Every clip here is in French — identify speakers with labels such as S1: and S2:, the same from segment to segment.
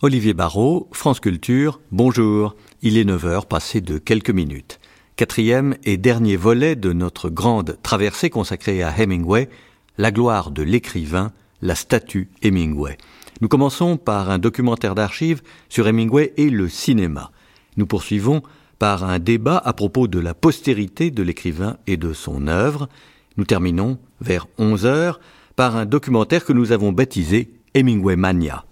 S1: Olivier Barrault, France Culture, bonjour. Il est 9h passé de quelques minutes. Quatrième et dernier volet de notre grande traversée consacrée à Hemingway, la gloire de l'écrivain, la statue Hemingway. Nous commençons par un documentaire d'archives sur Hemingway et le cinéma. Nous poursuivons par un débat à propos de la postérité de l'écrivain et de son œuvre. Nous terminons vers 11 heures par un documentaire que nous avons baptisé Hemingway Mania.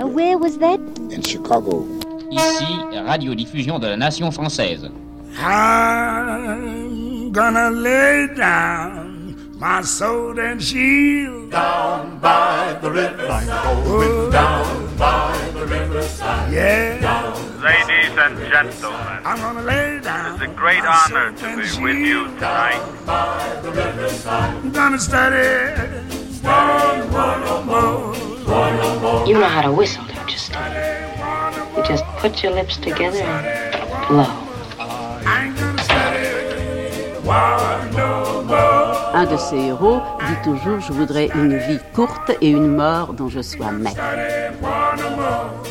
S2: Where was that?
S3: In Chicago.
S4: Ici, radiodiffusion de la nation française.
S5: I'm gonna lay down my sword and shield
S6: down by the riverside. Going down by the riverside.
S5: Yeah,
S6: Down.
S7: Ladies and gentlemen,
S5: I'm gonna lay down.
S7: it's a great
S5: my
S7: honor to be with you tonight.
S6: by the riverside.
S5: I'm gonna study one, one or more.
S8: You know how to whistle, don't you, Steve? You just put your lips together and blow.
S5: I ain't gonna study one no more.
S9: Un de ses héros dit toujours Je voudrais une vie courte et une mort dont je sois maître.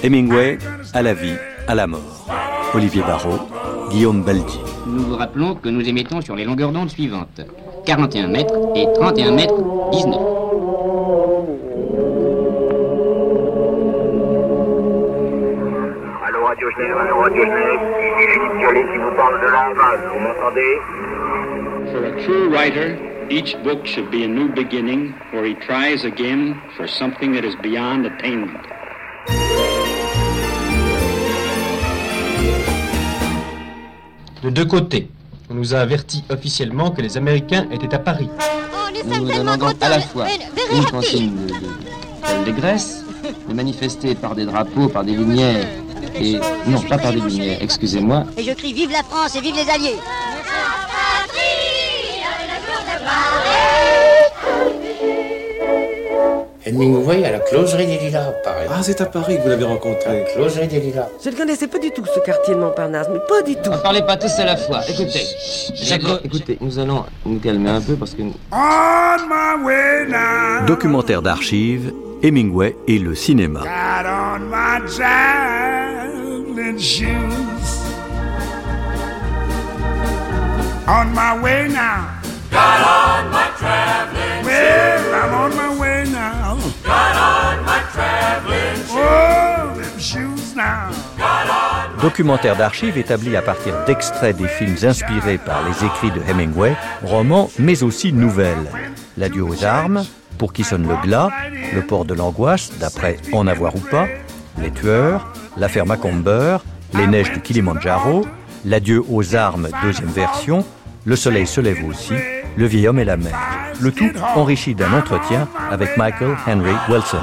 S1: Hemingway, à la vie, à la mort. Olivier Barrault, Guillaume Baldi.
S4: Nous vous rappelons que nous émettons sur les longueurs d'onde suivantes 41 mètres et 31 mètres 19.
S7: Radio Genève, Radio Genève, ici Philippe Collet qui vous parle de Havane, vous m'entendez?
S10: For a true writer, each book should be a new beginning where he tries again for something that is beyond attainment.
S11: De deux côtés, on nous a averti officiellement que les Américains étaient à Paris.
S4: Nous nous demandons à la fois une consigne de, de, d'allégresse, de manifester par des drapeaux, par des lumières, et non, pas par des lumières, excusez-moi,
S2: Et je crie Vive la France et vive les Alliés
S3: Hemingway à la closerie des Lilas, pareil.
S12: Ah, c'est à Paris que vous l'avez rencontré.
S3: Closerie des Lilas.
S13: Je ne connaissais pas du tout ce quartier de Montparnasse, mais pas du tout.
S4: ne parlez pas tous à la fois. Écoutez, Jaco- écoutez, nous allons nous calmer un peu parce que
S5: On my way now.
S1: Documentaire d'archives, Hemingway et le cinéma.
S5: Got on my. On my way now.
S6: Got on my traveling
S5: Well, I'm on my way now.
S6: Got on my traveling
S5: Oh, them shoes now.
S1: Documentaire d'archives établi à partir d'extraits des films inspirés par les écrits de Hemingway, romans mais aussi nouvelles. L'adieu aux armes, Pour qui sonne le glas, Le port de l'angoisse, d'après En avoir ou pas, Les tueurs, L'affaire Macomber, Les neiges du Kilimandjaro, L'adieu aux armes, deuxième version, Le soleil se lève aussi, Le vieil homme et la mer. Le tout enrichi d'un entretien avec Michael Henry Wilson.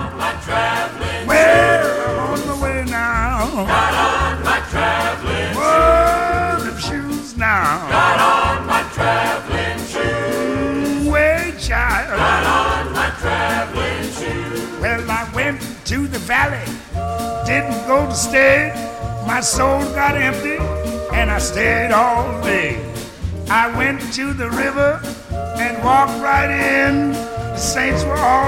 S5: Didn't go to stay. My soul got empty, and I stayed all day. I went to the river and walked right in. The saints were all.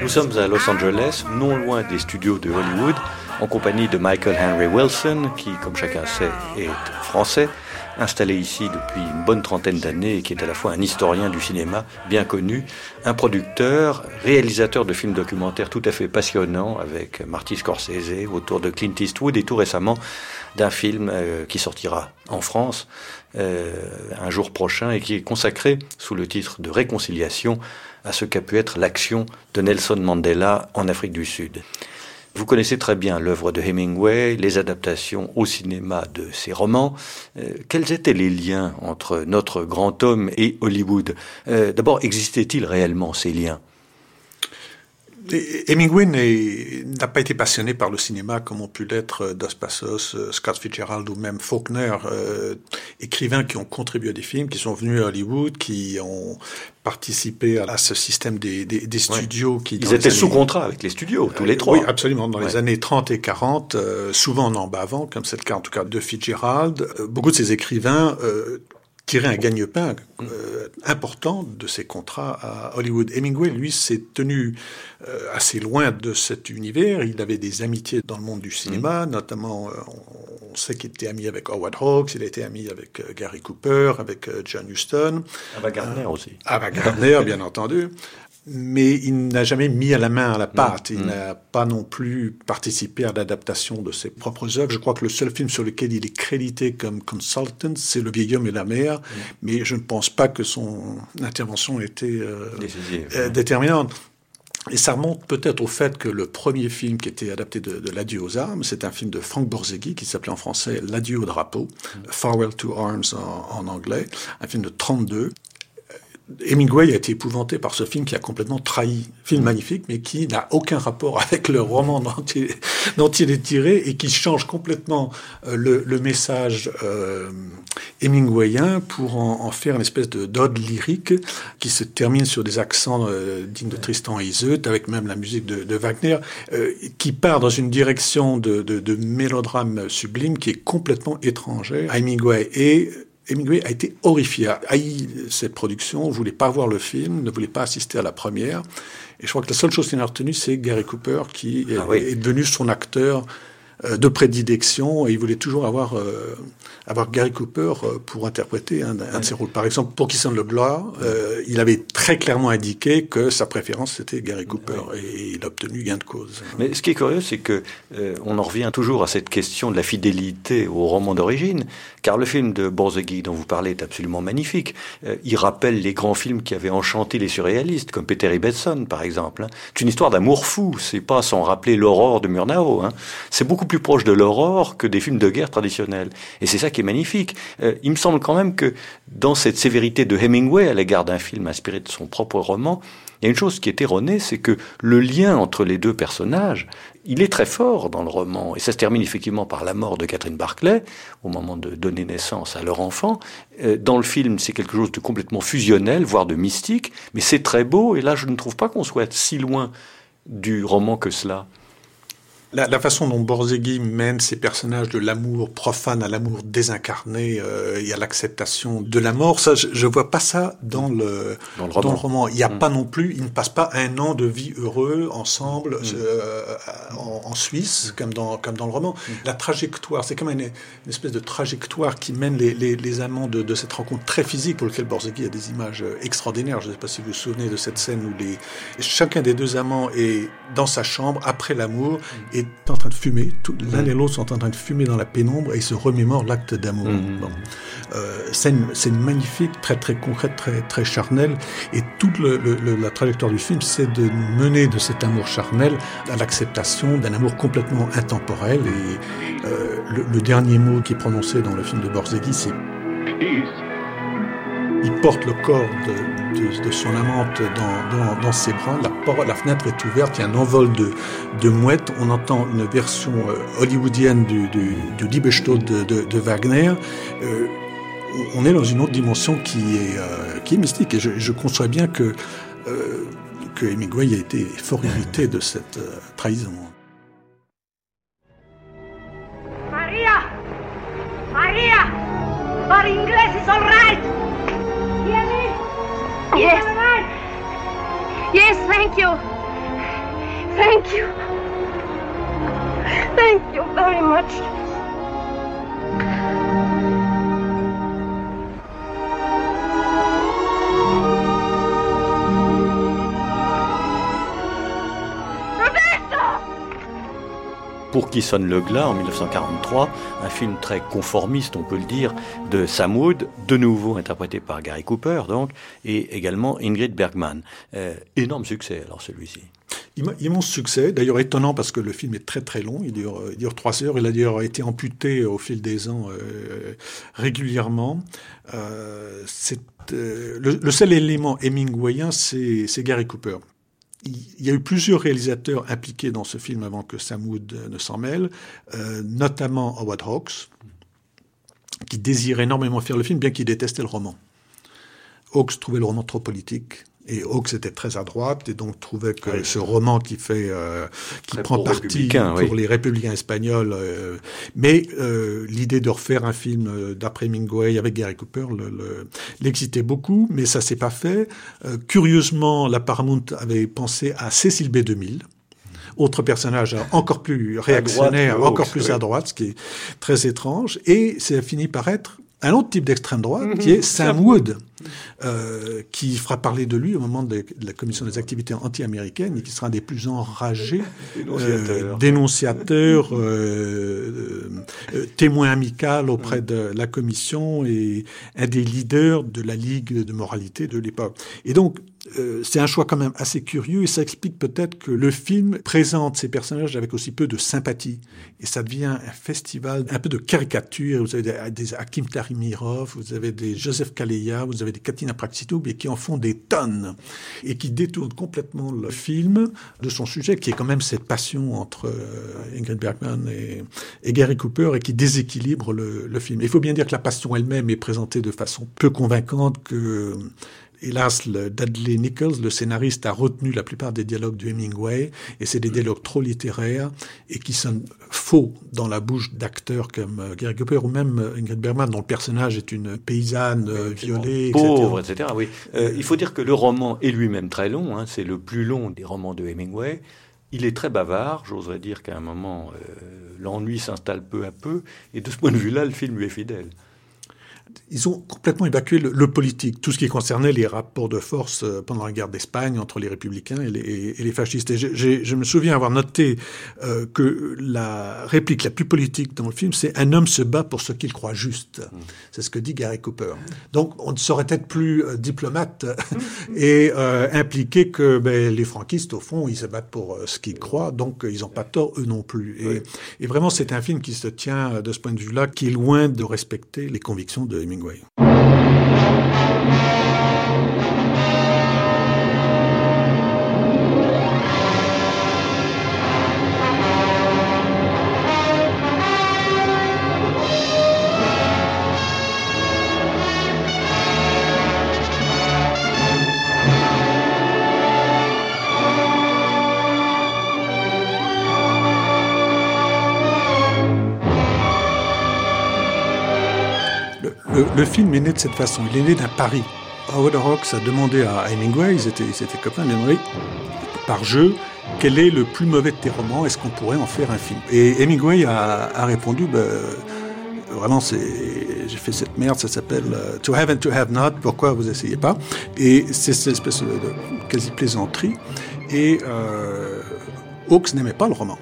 S1: Nous sommes à Los Angeles, non loin des studios de Hollywood, en compagnie de Michael Henry Wilson, qui, comme chacun sait, est français, installé ici depuis une bonne trentaine d'années et qui est à la fois un historien du cinéma bien connu, un producteur, réalisateur de films documentaires tout à fait passionnants avec Marty Scorsese autour de Clint Eastwood et tout récemment d'un film euh, qui sortira en France euh, un jour prochain et qui est consacré sous le titre de Réconciliation à ce qu'a pu être l'action de Nelson Mandela en Afrique du Sud. Vous connaissez très bien l'œuvre de Hemingway, les adaptations au cinéma de ses romans. Euh, quels étaient les liens entre notre grand homme et Hollywood? Euh, D'abord, existait-il réellement ces liens?
S12: Hemingway n'a pas été passionné par le cinéma comme ont pu l'être euh, Dos Passos, euh, Scott Fitzgerald ou même Faulkner, euh, écrivains qui ont contribué à des films, qui sont venus à Hollywood, qui ont participé à, ce système des, des, des studios qui...
S1: Ils étaient
S12: années-
S1: sous contrat avec les studios, tous les
S12: Euh,
S1: trois.
S12: Oui, absolument. Dans les années 30 et 40, euh, souvent en en bavant, comme c'est le cas en tout cas de Fitzgerald, beaucoup de ces écrivains euh, tirer un gagne-pain euh, important de ses contrats à Hollywood. Hemingway, lui, s'est tenu euh, assez loin de cet univers. Il avait des amitiés dans le monde du cinéma, notamment, euh, on sait qu'il était ami avec Howard Hawks, il a été ami avec Gary Cooper, avec John Huston.
S1: Ava Gardner aussi.
S12: Ava Gardner, bien entendu. Mais il n'a jamais mis à la main à la pâte. Il
S1: Mm.
S12: n'a pas non plus participé à l'adaptation de ses propres œuvres. Je crois que le seul film sur lequel il est crédité comme consultant, c'est Le vieil homme et la mer.
S1: Mm.
S12: Mais je ne pense pas que son intervention était euh, euh, déterminante. Et ça remonte peut-être au fait que le premier film qui était adapté de, de L'adieu aux armes, c'est un film de Frank Borzeghi qui s'appelait en français L'adieu au drapeau, Farewell to Arms en, en anglais, un film de 32. Hemingway a été épouvanté par ce film qui a complètement trahi, film magnifique, mais qui n'a aucun rapport avec le roman dont il, dont il est tiré et qui change complètement euh, le, le message euh, pour en, en faire une espèce de d'ode lyrique qui se termine sur des accents euh, dignes de Tristan et Iseut, avec même la musique de, de Wagner, euh, qui part dans une direction de, de, de mélodrame sublime qui est complètement étrangère à Hemingway. Et Hemingway a été horrifié, a haï cette production, ne voulait pas voir le film, ne voulait pas assister à la première. Et je crois que la seule chose qu'il a retenue, c'est Gary Cooper, qui est,
S1: Ah oui.
S12: est devenu son acteur euh, de prédilection. Et il voulait toujours avoir, euh, avoir Gary Cooper euh, pour interpréter un, un de ses rôles. Par exemple, pour Qui sonne le gloire, euh, il avait très clairement indiqué que sa préférence, c'était Gary Cooper. Et il a obtenu gain de cause.
S1: Mais ce qui est curieux, c'est que euh, on en revient toujours à cette question de la fidélité au roman d'origine, car le film de Borzegui dont vous parlez est absolument magnifique. Euh, il rappelle les grands films qui avaient enchanté les surréalistes, comme Peter Ibbetson, par exemple. hein. C'est une histoire d'amour fou. C'est pas sans rappeler l'aurore de Murnau. Hein. C'est beaucoup plus proche de l'aurore que des films de guerre traditionnels. Et c'est ça qui magnifique. Euh, il me semble quand même que dans cette sévérité de Hemingway à l'égard d'un film inspiré de son propre roman, il y a une chose qui est erronée, c'est que le lien entre les deux personnages, il est très fort dans le roman. Et ça se termine effectivement par la mort de Catherine Barclay, au moment de donner naissance à leur enfant. Euh, Dans le film, c'est quelque chose de complètement fusionnel, voire de mystique, mais c'est très beau. Et là, je ne trouve pas qu'on soit si loin du roman que cela.
S12: La, la façon dont Borzegui mène ses personnages de l'amour profane à l'amour désincarné euh, et à l'acceptation de la mort, ça, je, je vois pas ça dans le,
S1: Dans le roman.
S12: Il n'y a
S1: Mm.
S12: pas non plus, ils ne passent pas un an de vie heureux ensemble euh, en, en Suisse, comme dans, comme dans le roman. La trajectoire, c'est comme une, une espèce de trajectoire qui mène les, les, les amants de, de cette rencontre très physique pour lequel Borzegui a des images euh, extraordinaires. Je ne sais pas si vous vous souvenez de cette scène où les, chacun des deux amants est dans sa chambre après l'amour et est en train de fumer. L'un et l'autre sont en train de fumer dans la pénombre et ils se remémorent l'acte d'amour. Bon. Euh, scène, scène magnifique, très très concrète, très très charnelle. Et toute le- le- le- la trajectoire du film, c'est de mener de cet amour charnel à l'acceptation d'un amour complètement intemporel. Et euh, le, le dernier mot qui est prononcé dans le film de Borzegui, c'est il porte le corps de, de- son amante dans, dans- ses bras, la, por- la fenêtre est ouverte, il y a un envol de, de mouettes, on entend une version euh, hollywoodienne du, du, du de, Wagner. Euh, on est dans une autre dimension qui est, euh, qui mystique, et je, je conçois bien que, euh, que Hemingway a été fort irrité de cette trahison.
S14: Maria! Maria! Our English is all!
S8: Yes. Yes, thank you. Thank you. Thank you very much.
S1: Pour qui sonne le glas en 1943, un film très conformiste, on peut le dire, de Sam Wood, de nouveau interprété par Gary Cooper, donc, et également Ingrid Bergman. Euh, énorme succès, alors celui-ci.
S12: Imm- Immense succès, d'ailleurs étonnant parce que le film est très très long, il dure, euh, trois heures, il a d'ailleurs été amputé au fil des ans euh, régulièrement. Le, le seul élément Hemingwayien, c'est c'est Gary Cooper. Il y a eu plusieurs réalisateurs impliqués dans ce film avant que Sam Wood euh, ne s'en mêle, euh, notamment Howard Hawks, qui désirait énormément faire le film, bien qu'il détestait le roman. Hawks trouvait le roman trop politique, Et Hawks était très à droite et donc trouvait que ce roman qui fait, euh, qui prend parti pour les républicains espagnols, euh, mais euh, l'idée de refaire un film euh, d'après Hemingway avec Gary Cooper l'excitait le, beaucoup, mais ça s'est pas fait. Euh, curieusement, la Paramount avait pensé à Cécile B2000 autre personnage encore plus réactionnaire, encore plus à droite, ce qui est très étrange. Et ça fini par être un autre type d'extrême droite, mhm. qui est Sam Wood, euh, qui fera parler de lui au moment de, la commission des activités anti-américaines et qui sera un des plus enragés euh, dénonciateurs, euh, euh, témoin amical auprès de la commission et un des leaders de la Ligue de moralité de l'époque. Et donc, euh, c'est un choix quand même assez curieux et ça explique peut-être que le film présente ces personnages avec aussi peu de sympathie et ça devient un festival un peu de caricature. Vous avez des, des Hakim Tarimirov, vous avez des Joseph Kaleya, vous avez des Katina Praxitou, mais qui en font des tonnes et qui détournent complètement le film de son sujet qui est quand même cette passion entre euh, Ingrid Bergman et, et, Gary Cooper et qui déséquilibre le, le film. Il faut bien dire que la passion elle-même est présentée de façon peu convaincante que hélas, le Dudley Nichols, le scénariste, a retenu la plupart des dialogues du Hemingway, et c'est des dialogues trop littéraires et qui sonnent faux dans la bouche d'acteurs comme euh, Gary Cooper ou même euh, Ingrid Bergman, dont le personnage est une paysanne euh, violée,
S1: pauvre, etc. oui. il faut dire que le roman est lui-même très long. Hein, c'est le plus long des romans de Hemingway. Il est très bavard. J'oserais dire qu'à un moment, l'ennui s'installe peu à peu. Et de ce point de vue-là, le film lui est fidèle
S12: ils ont complètement évacué le, politique, tout ce qui concernait les rapports de force euh, pendant la guerre d'Espagne entre les républicains et les, et les fascistes. Et je me souviens avoir noté euh, que la réplique la plus politique dans le film, c'est un homme se bat pour ce qu'il croit juste. Mmh. C'est ce que dit Gary Cooper. Donc on ne saurait être plus euh, diplomate et euh, impliquer que ben, les franquistes, au fond, ils se battent pour ce qu'ils croient, donc ils n'ont pas tort eux non plus. Et, et vraiment, c'est un film qui se tient de ce point de vue-là, qui est loin de respecter les convictions de Hemingway. Le, film est né de cette façon. Il est né d'un pari. Howard Hawks a demandé à Hemingway, ils étaient, ils étaient copains, Hemingway, par jeu, quel est le plus mauvais de tes romans? Est-ce qu'on pourrait en faire un film? Et Hemingway a, a répondu, bah, vraiment, j'ai fait cette merde, ça s'appelle euh, To Have and To Have Not. Pourquoi vous essayez pas? Et c'est cette espèce de, de quasi plaisanterie. Et euh, Hawks n'aimait pas le roman,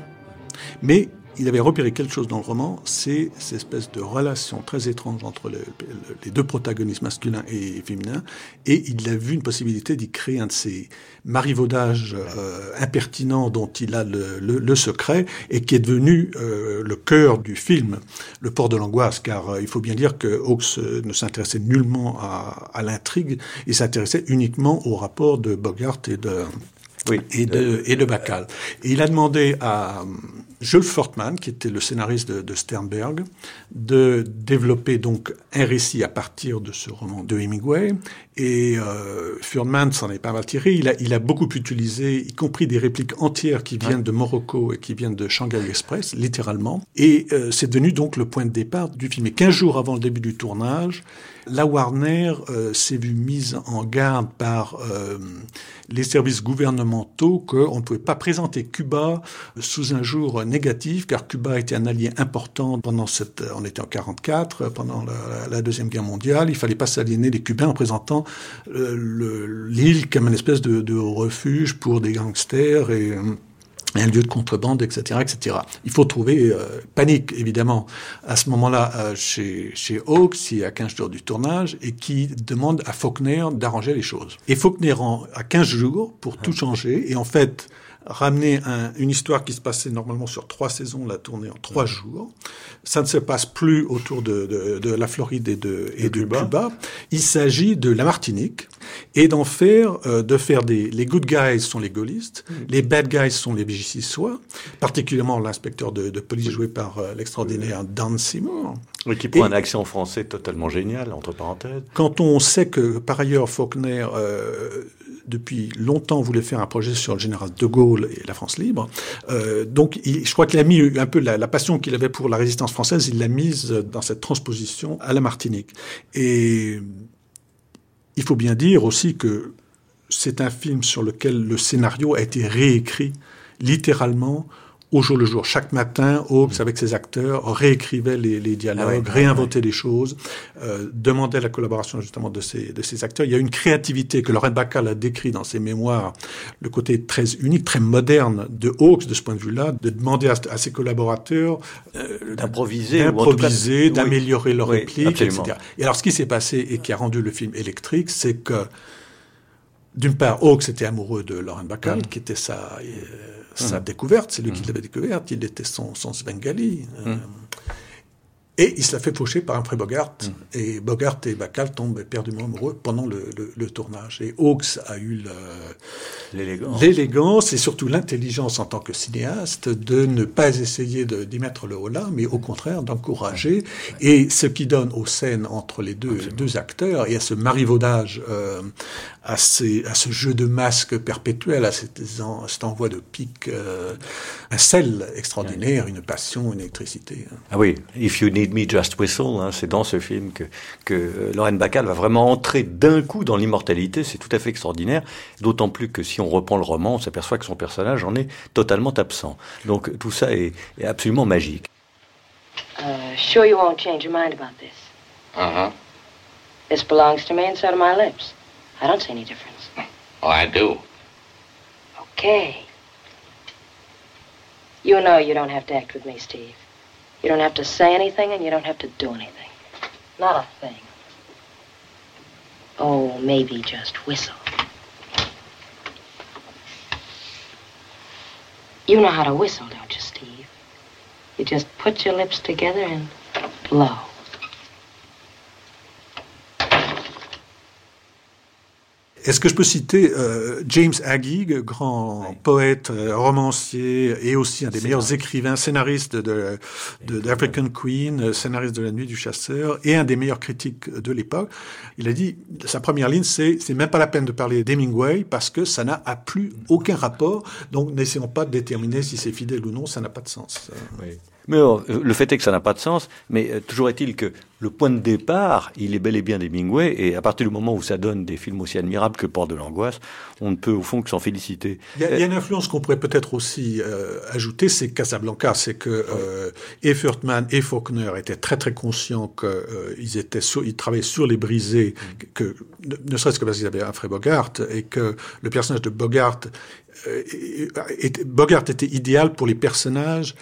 S12: mais il avait repéré quelque chose dans le roman, c'est cette espèce de relation très étrange entre les deux protagonistes masculins et féminins, et il a vu une possibilité d'y créer un de ces marivaudages euh, impertinents dont il a le, le, secret, et qui est devenu euh, le cœur du film, le port de l'angoisse, car euh, il faut bien dire que Hawks ne s'intéressait nullement à, à l'intrigue, il s'intéressait uniquement au rapport de Bogart et de oui, et de, et de Bacall. Et il a demandé à Jules Fortman, qui était le scénariste de, de, Sternberg, de développer donc un récit à partir de ce roman de Hemingway. Et euh, Furman s'en est pas mal tiré. Il a, il a beaucoup utilisé, y compris des répliques entières qui viennent de Morocco et qui viennent de Shanghai Express, littéralement. Et euh, c'est devenu donc le point de départ du film. Et 15 jours avant le début du tournage, la Warner euh, s'est vue mise en garde par euh, les services gouvernementaux qu'on ne pouvait pas présenter Cuba sous un jour négatif, car Cuba était un allié important pendant cette, on était en 44, pendant la, la deuxième guerre mondiale. Il fallait pas s'aliéner les Cubains en présentant euh, l'île comme une espèce de, de, refuge pour des gangsters et un lieu de contrebande, etc., etc. Il faut trouver euh, panique, évidemment, à ce moment-là euh, chez, chez Hawks, qui est à 15 jours du tournage, et qui demande à Faulkner d'arranger les choses. Et Faulkner a 15 jours pour tout changer, et en fait, ramener un, une histoire qui se passait normalement sur trois saisons, la tournée en trois jours. Ça ne se passe plus autour de, de, de la Floride et de, et de Cuba. Cuba. Il s'agit de la Martinique et d'en faire, euh, de faire des, les good guys sont les gaullistes, mm. les bad guys sont les vigissois, particulièrement l'inspecteur de, de, police joué par euh, l'extraordinaire Dan Seymour.
S1: Oui, qui prend et, un accent français totalement génial, entre parenthèses.
S12: Quand on sait que, par ailleurs, Faulkner euh, depuis longtemps, voulait faire un projet sur le général de Gaulle et la France libre. Euh, donc, je crois qu'il a mis un peu la, la passion qu'il avait pour la résistance française, il l'a mise dans cette transposition à la Martinique. Et il faut bien dire aussi que c'est un film sur lequel le scénario a été réécrit littéralement au jour le jour. Chaque matin, Hawks, avec ses acteurs, réécrivait les, les dialogues,
S1: Ah
S12: réinventait des choses, euh, demandait la collaboration justement de ces, de ces acteurs. Il y a une créativité que Laurent Bacall a décrit dans ses mémoires, le côté très unique, très moderne de Hawks de ce point de vue-là, de demander à, à ses collaborateurs
S1: euh, d'improviser,
S12: d'improviser,
S1: oui.
S12: d'améliorer leurs
S1: Oui,
S12: répliques,
S1: absolument.
S12: etc. Et alors, ce qui s'est passé et qui a rendu le film électrique, c'est que d'une part, Hawks était amoureux de Lauren Bacall, qui était sa, euh, sa
S1: Mm.
S12: découverte, c'est lui qui l'avait découverte, il était son, son Svengali. Et il se la fait faucher par un pré Bogart. Et Bogart et Bacall tombent éperdument amoureux pendant le, le- le tournage. Et Hawks a eu
S1: L'élégance.
S12: et surtout l'intelligence en tant que cinéaste de ne pas essayer d'y mettre le haut là, mais au contraire d'encourager. Et ce qui donne aux scènes entre les deux, deux acteurs et à ce marivaudage, euh, à, ces- à ce jeu de masques perpétuel, à cet, en- cet envoi de piques, euh, un sel extraordinaire, une passion, une électricité.
S1: Ah oui, If You Need Me, Just Whistle, hein, c'est dans ce film que, que euh, Lorraine Bacall va vraiment entrer d'un coup dans l'immortalité, c'est tout à fait extraordinaire, d'autant plus que si on reprend le roman, on s'aperçoit que son personnage en est totalement absent. Donc tout ça est, est absolument magique.
S8: Uh, sure you won't change your mind about this.
S15: Uh huh.
S8: This belongs to me and so do my lips. I don't see any difference.
S15: Oh, I do.
S8: Okay. You know you don't have to act with me, Steve. You don't have to say anything and you don't have to do anything. Not a thing. Oh, maybe just whistle. You know how to whistle, don't you, Steve? You just put your lips together and blow.
S12: Est-ce que je peux citer euh, James Agee, grand poète, euh, romancier et aussi un des meilleurs écrivains, scénariste de, de, d'African Queen, euh, scénariste de La Nuit du Chasseur et un des meilleurs critiques de l'époque. Il a dit, sa première ligne, c'est c'est même pas la peine de parler d'Hemingway parce que ça n'a plus aucun rapport. Donc n'essayons pas de déterminer si c'est fidèle ou non, ça n'a pas de sens.
S1: Mais euh, le fait est que ça n'a pas de sens, mais euh, toujours est-il que le point de départ, il est bel et bien d'Hemingway, et à partir du moment où ça donne des films aussi admirables que Port de l'angoisse, on ne peut au fond que s'en féliciter.
S12: Il y, a, y a une influence qu'on pourrait peut-être aussi euh, ajouter, c'est Casablanca, c'est que euh, et Furtman et Faulkner étaient très très conscients qu'ils étaient sur, ils travaillaient sur les brisés, que ne, serait-ce que parce qu'ils avaient un frère Bogart et que le personnage de Bogart, euh, Bogart était idéal pour les personnages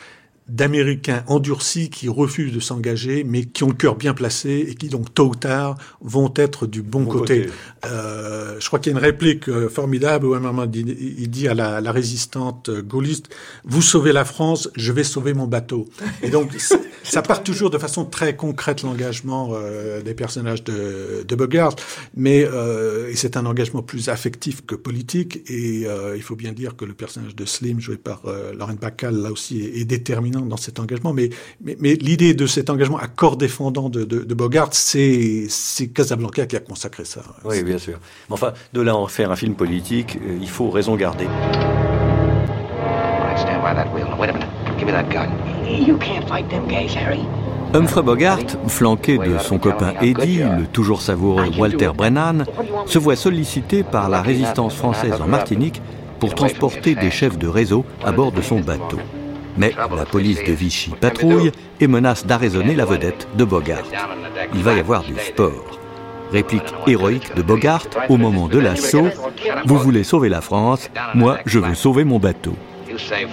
S12: d'Américains endurcis qui refusent de s'engager, mais qui ont le cœur bien placé et qui donc tôt ou tard vont être du bon,
S1: Bon
S12: côté.
S1: côté.
S12: Euh, je crois qu'il y a une réplique euh, formidable où à un moment il, dit à la, la résistante euh, gaulliste "Vous sauvez la France, je vais sauver mon bateau." Et donc ça part toujours de façon très concrète l'engagement euh, des personnages de, de Bogart, mais euh, c'est un engagement plus affectif que politique. Et il faut bien dire que le personnage de Slim, joué par Lauren Bacall, là aussi est, est déterminant dans cet engagement. Mais, mais, mais l'idée de cet engagement à corps défendant de, de, de Bogart, c'est Casablanca qui a consacré ça.
S1: Oui, bien sûr. Enfin, de là à en faire un film politique, euh, il faut raison garder. Humphrey Bogart, flanqué de son copain Eddie, le toujours savoureux Walter Brennan, se voit sollicité par la résistance française en Martinique pour transporter des chefs de réseau à bord de son bateau. Mais la police de Vichy patrouille et menace d'arraisonner la vedette de Bogart. Il va y avoir du sport. Réplique héroïque de Bogart au moment de l'assaut. Vous voulez sauver la France, moi je veux sauver mon bateau.
S15: You save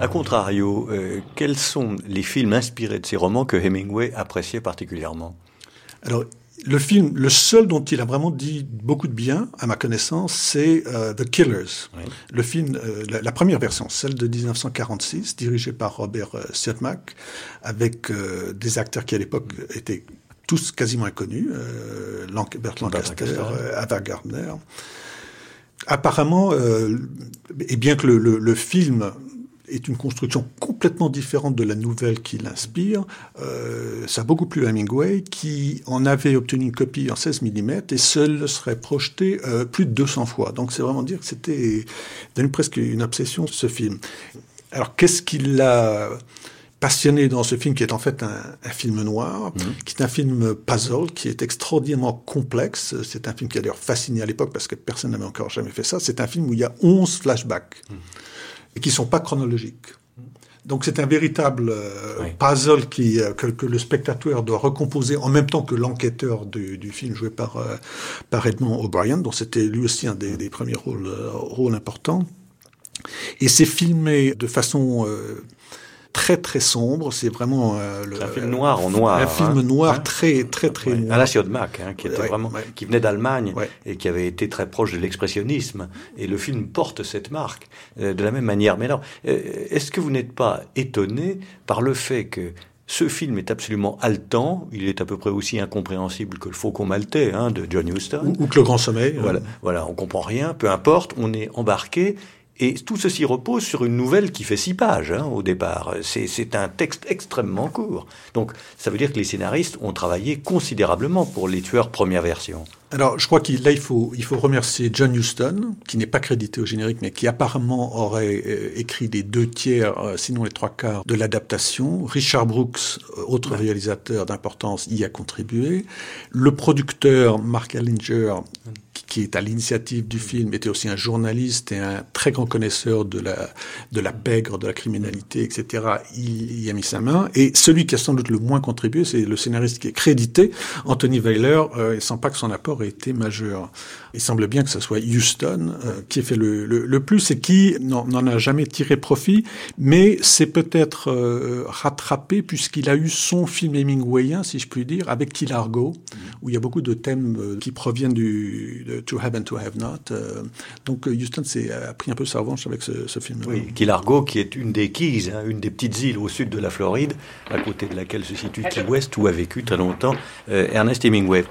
S1: A contrario, euh, quels sont les films inspirés de ces romans que Hemingway appréciait particulièrement?
S12: Alors, Le film, le seul dont il a vraiment dit beaucoup de bien, à ma connaissance, c'est euh, The Killers. Le film, euh, la, la première version, celle de 1946, dirigée par Robert euh, Siodmak, avec des acteurs qui à l'époque étaient tous quasiment inconnus, euh, Lanc- Burt Lancaster, euh, Ava Gardner. Apparemment, euh, et bien que le, le- le film est une construction complètement différente de la nouvelle qui l'inspire, ça a beaucoup plu à Hemingway, qui en avait obtenu une copie en 16 mm et seul serait projeté plus de 200 fois. Donc c'est vraiment dire que c'était presque une obsession ce film. Alors qu'est-ce qui l'a passionné dans ce film qui est en fait un, un film noir, qui est un film puzzle, qui est extraordinairement complexe. C'est un film qui a d'ailleurs fasciné à l'époque parce que personne n'avait encore jamais fait ça. C'est un film où il y a 11 flashbacks et qui sont pas chronologiques. Donc c'est un véritable euh, puzzle qui, euh, que, que le spectateur doit recomposer en même temps que l'enquêteur du, du film joué par, euh, par Edmond O'Brien, dont c'était lui aussi un des, des premiers rôles, rôles importants. Et c'est filmé de façon très très sombre. C'est vraiment euh, le,
S1: un film noir en noir,
S12: Un film
S1: hein.
S12: noir
S1: Hein?
S12: très très très
S1: Ouais,
S12: noir.
S1: la Siodmak, hein, qui était
S12: Ouais,
S1: vraiment,
S12: ouais.
S1: qui venait d'Allemagne et qui avait été très proche de l'expressionnisme. Et le film porte cette marque euh, de la même manière. Mais alors, euh, est-ce que vous n'êtes pas étonné par le fait que ce film est absolument haletant, il est à peu près aussi incompréhensible que le Faucon maltais hein, de John Huston.
S12: Ou, ou que le Grand Sommeil.
S1: Voilà, voilà, on comprend rien, peu importe, on est embarqué. Et tout ceci repose sur une nouvelle qui fait six pages hein, au départ. C'est un texte extrêmement court. Donc ça veut dire que les scénaristes ont travaillé considérablement pour les tueurs première version.
S12: Alors, je crois qu'il là, il faut, il faut remercier John Huston, qui n'est pas crédité au générique, mais qui apparemment aurait euh, écrit les deux tiers, euh, sinon les trois quarts, de l'adaptation. Richard Brooks, euh, autre réalisateur d'importance, y a contribué. Le producteur, Mark Ellinger, qui, est à l'initiative du film, était aussi un journaliste et un très grand connaisseur de la, de la pègre, de la criminalité, etc. Il y a mis sa main. Et celui qui a sans doute le moins contribué, c'est le scénariste qui est crédité, Anthony Weiler, euh, et sans pas que son apport ait été majeur. Il semble bien que ce soit Houston euh, qui ait fait le, le, le plus et qui n'en a jamais tiré profit, mais c'est peut-être euh, rattrapé puisqu'il a eu son film Hemingwayien, si je puis dire, avec Key Largo, où il y a beaucoup de thèmes qui proviennent du de To Have and To Have Not. euh, donc euh, Houston s'est a pris un peu sa revanche avec ce, ce film.
S1: Oui, Key Largo, qui est une des Keys, hein, une des petites îles au sud de la Floride, à côté de laquelle se situe Key West, où a vécu très longtemps euh, Ernest Hemingway.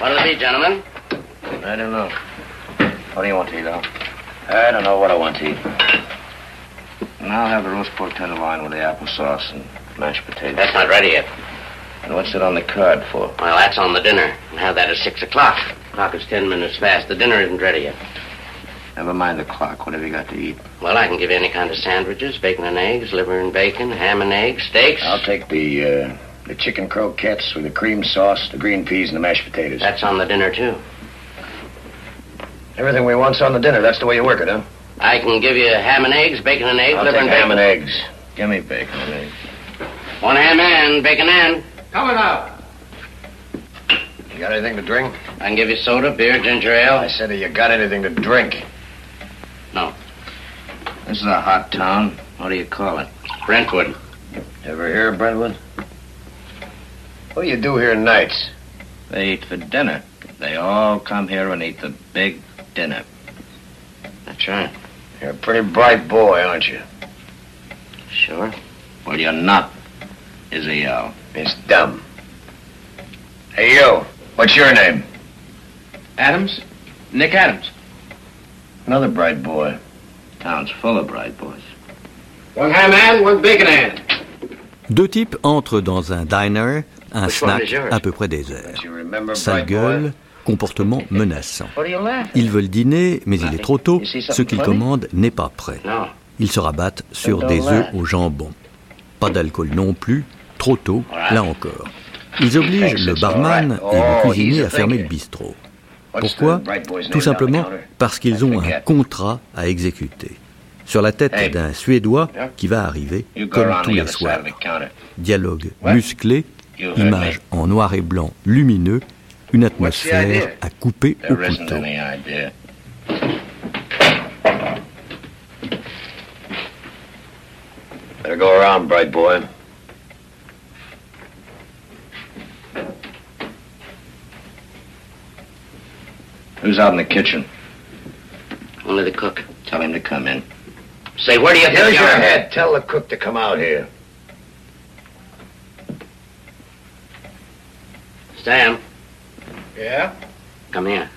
S15: What'll it be, gentlemen? I don't know. What do you want to eat, Al? I don't know what I want to eat. And I'll have the roast pork tenderloin with the applesauce and mashed potatoes.
S16: That's not ready yet.
S15: And what's it on the card for?
S16: Well, that's on the dinner. And have that at six o'clock. The Clock is ten minutes fast. The dinner isn't ready yet.
S15: Never mind the clock. What have you got to eat?
S16: Well, I can give you any kind of sandwiches, bacon and eggs, liver and bacon, ham and eggs, steaks.
S15: I'll take the uh, the chicken croquettes with the cream sauce, the green peas, and the mashed potatoes.
S16: That's on the dinner, too.
S15: Everything we want's on the dinner. That's the way you work it, huh?
S16: I can give you ham and eggs, bacon and eggs,
S15: I'll
S16: liver and
S15: ham
S16: bacon.
S15: and eggs. Give me bacon and eggs.
S16: One ham and bacon and.
S15: Coming up. You got anything to drink?
S16: I can give you soda, beer, ginger ale.
S15: I said, have you got anything to drink?
S16: No.
S15: This is a hot town.
S16: What do you call it? Brentwood.
S15: Ever hear of Brentwood? What do you do here nights? They eat for dinner. They all come here and eat the big dinner.
S16: That's right.
S15: You're a pretty bright boy, aren't you?
S16: Sure.
S15: Well, you're not, is he, Al? It's dumb. Hey, you. What's your name?
S16: Adams? Nick Adams.
S15: Another bright boy. Town's full of bright boys.
S16: One ham and, one bacon and.
S1: Deux types entrent dans un diner, un
S16: Which
S1: snack à peu près désert. Sale gueule, comportement menaçant. Ils veulent dîner, mais il est trop tôt, ce qu'ils commandent n'est pas prêt. Ils se rabattent sur des œufs
S15: laugh.
S1: au jambon. Pas d'alcool non plus, trop tôt, là encore. Ils obligent le barman et le
S15: Oh,
S1: cuisinier à fermer le bistrot. Pourquoi Tout simplement parce qu'ils ont un contrat à exécuter. Sur la tête d'un Suédois qui va arriver comme tous les soirs. Dialogue musclé, image en noir et blanc lumineux, une atmosphère à couper au couteau.
S15: Better go around, bright boy. Who's out in the kitchen?
S16: Only the cook.
S15: Tell him to come in.
S16: Say, where do you think
S15: Here's
S16: you
S15: your head. Tell the cook to come out here.
S16: Stan,
S15: Yeah?
S16: come here.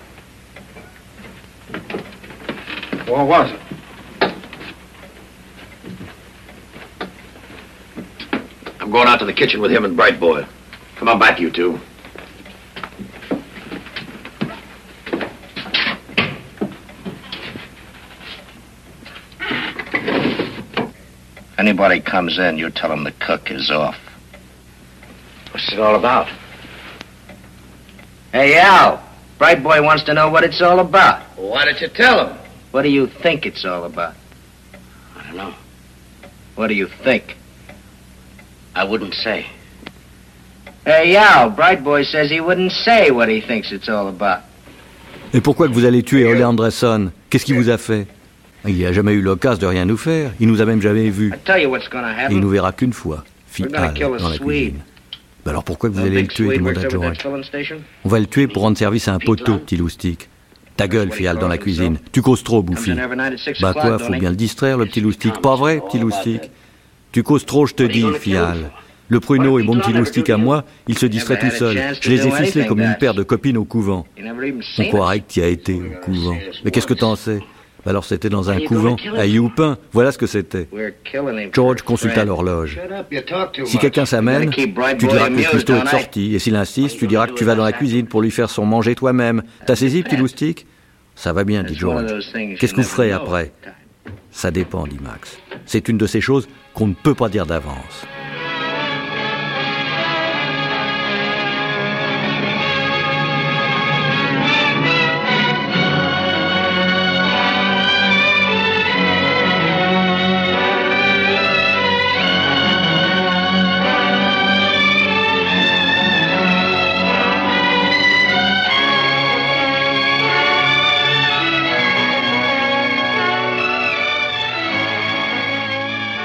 S15: What was it? I'm going out to the kitchen with him and Bright Boy. Come on back, you two. Anybody comes in, you tell him the cook is off.
S16: What's it all about?
S15: Hey, Al. Bright Boy wants to know what it's all about.
S16: Why don't you tell him?
S15: What do you think it's all about?
S16: I don't know.
S15: What do you think?
S16: I wouldn't say.
S15: Hey, Al, Bright Boy says he wouldn't say what he thinks it's all about.
S1: Et pourquoi que vous allez tuer Ole Andresson Qu'est-ce qui vous a fait Il n'a jamais eu l'occasion de rien nous faire. Il nous a même jamais vus. Et il nous verra qu'une fois, fit
S15: We're gonna
S1: Al
S15: kill a
S1: dans la cuisine. Ben alors pourquoi vous allez le tuer demanda. On va le tuer pour rendre service à un poteau, petit loustic. Ta gueule, fit Al dans la cuisine. Tu causes trop, bouffi. Bah quoi, faut bien le distraire, le petit loustic. Pas vrai, petit loustic Tu causes trop, je te dis, fit Al. Le pruneau et mon petit loustic à moi, il se distrait tout seul. Je les ai ficelés comme une paire de copines au couvent. On croirait que tu as été au couvent. Mais qu'est-ce que t'en sais? Bah Alors c'était dans un couvent, à Youpin. Voilà ce que c'était. George consulta l'horloge. Si quelqu'un s'amène, tu diras que cuistot est sorti. Et s'il insiste, tu diras que tu vas dans la cuisine pour lui faire son manger toi-même. T'as saisi, petit loustic Ça va bien, dit George. Qu'est-ce que vous ferez après? Ça dépend, dit Max. C'est une de ces choses qu'on ne peut pas dire d'avance.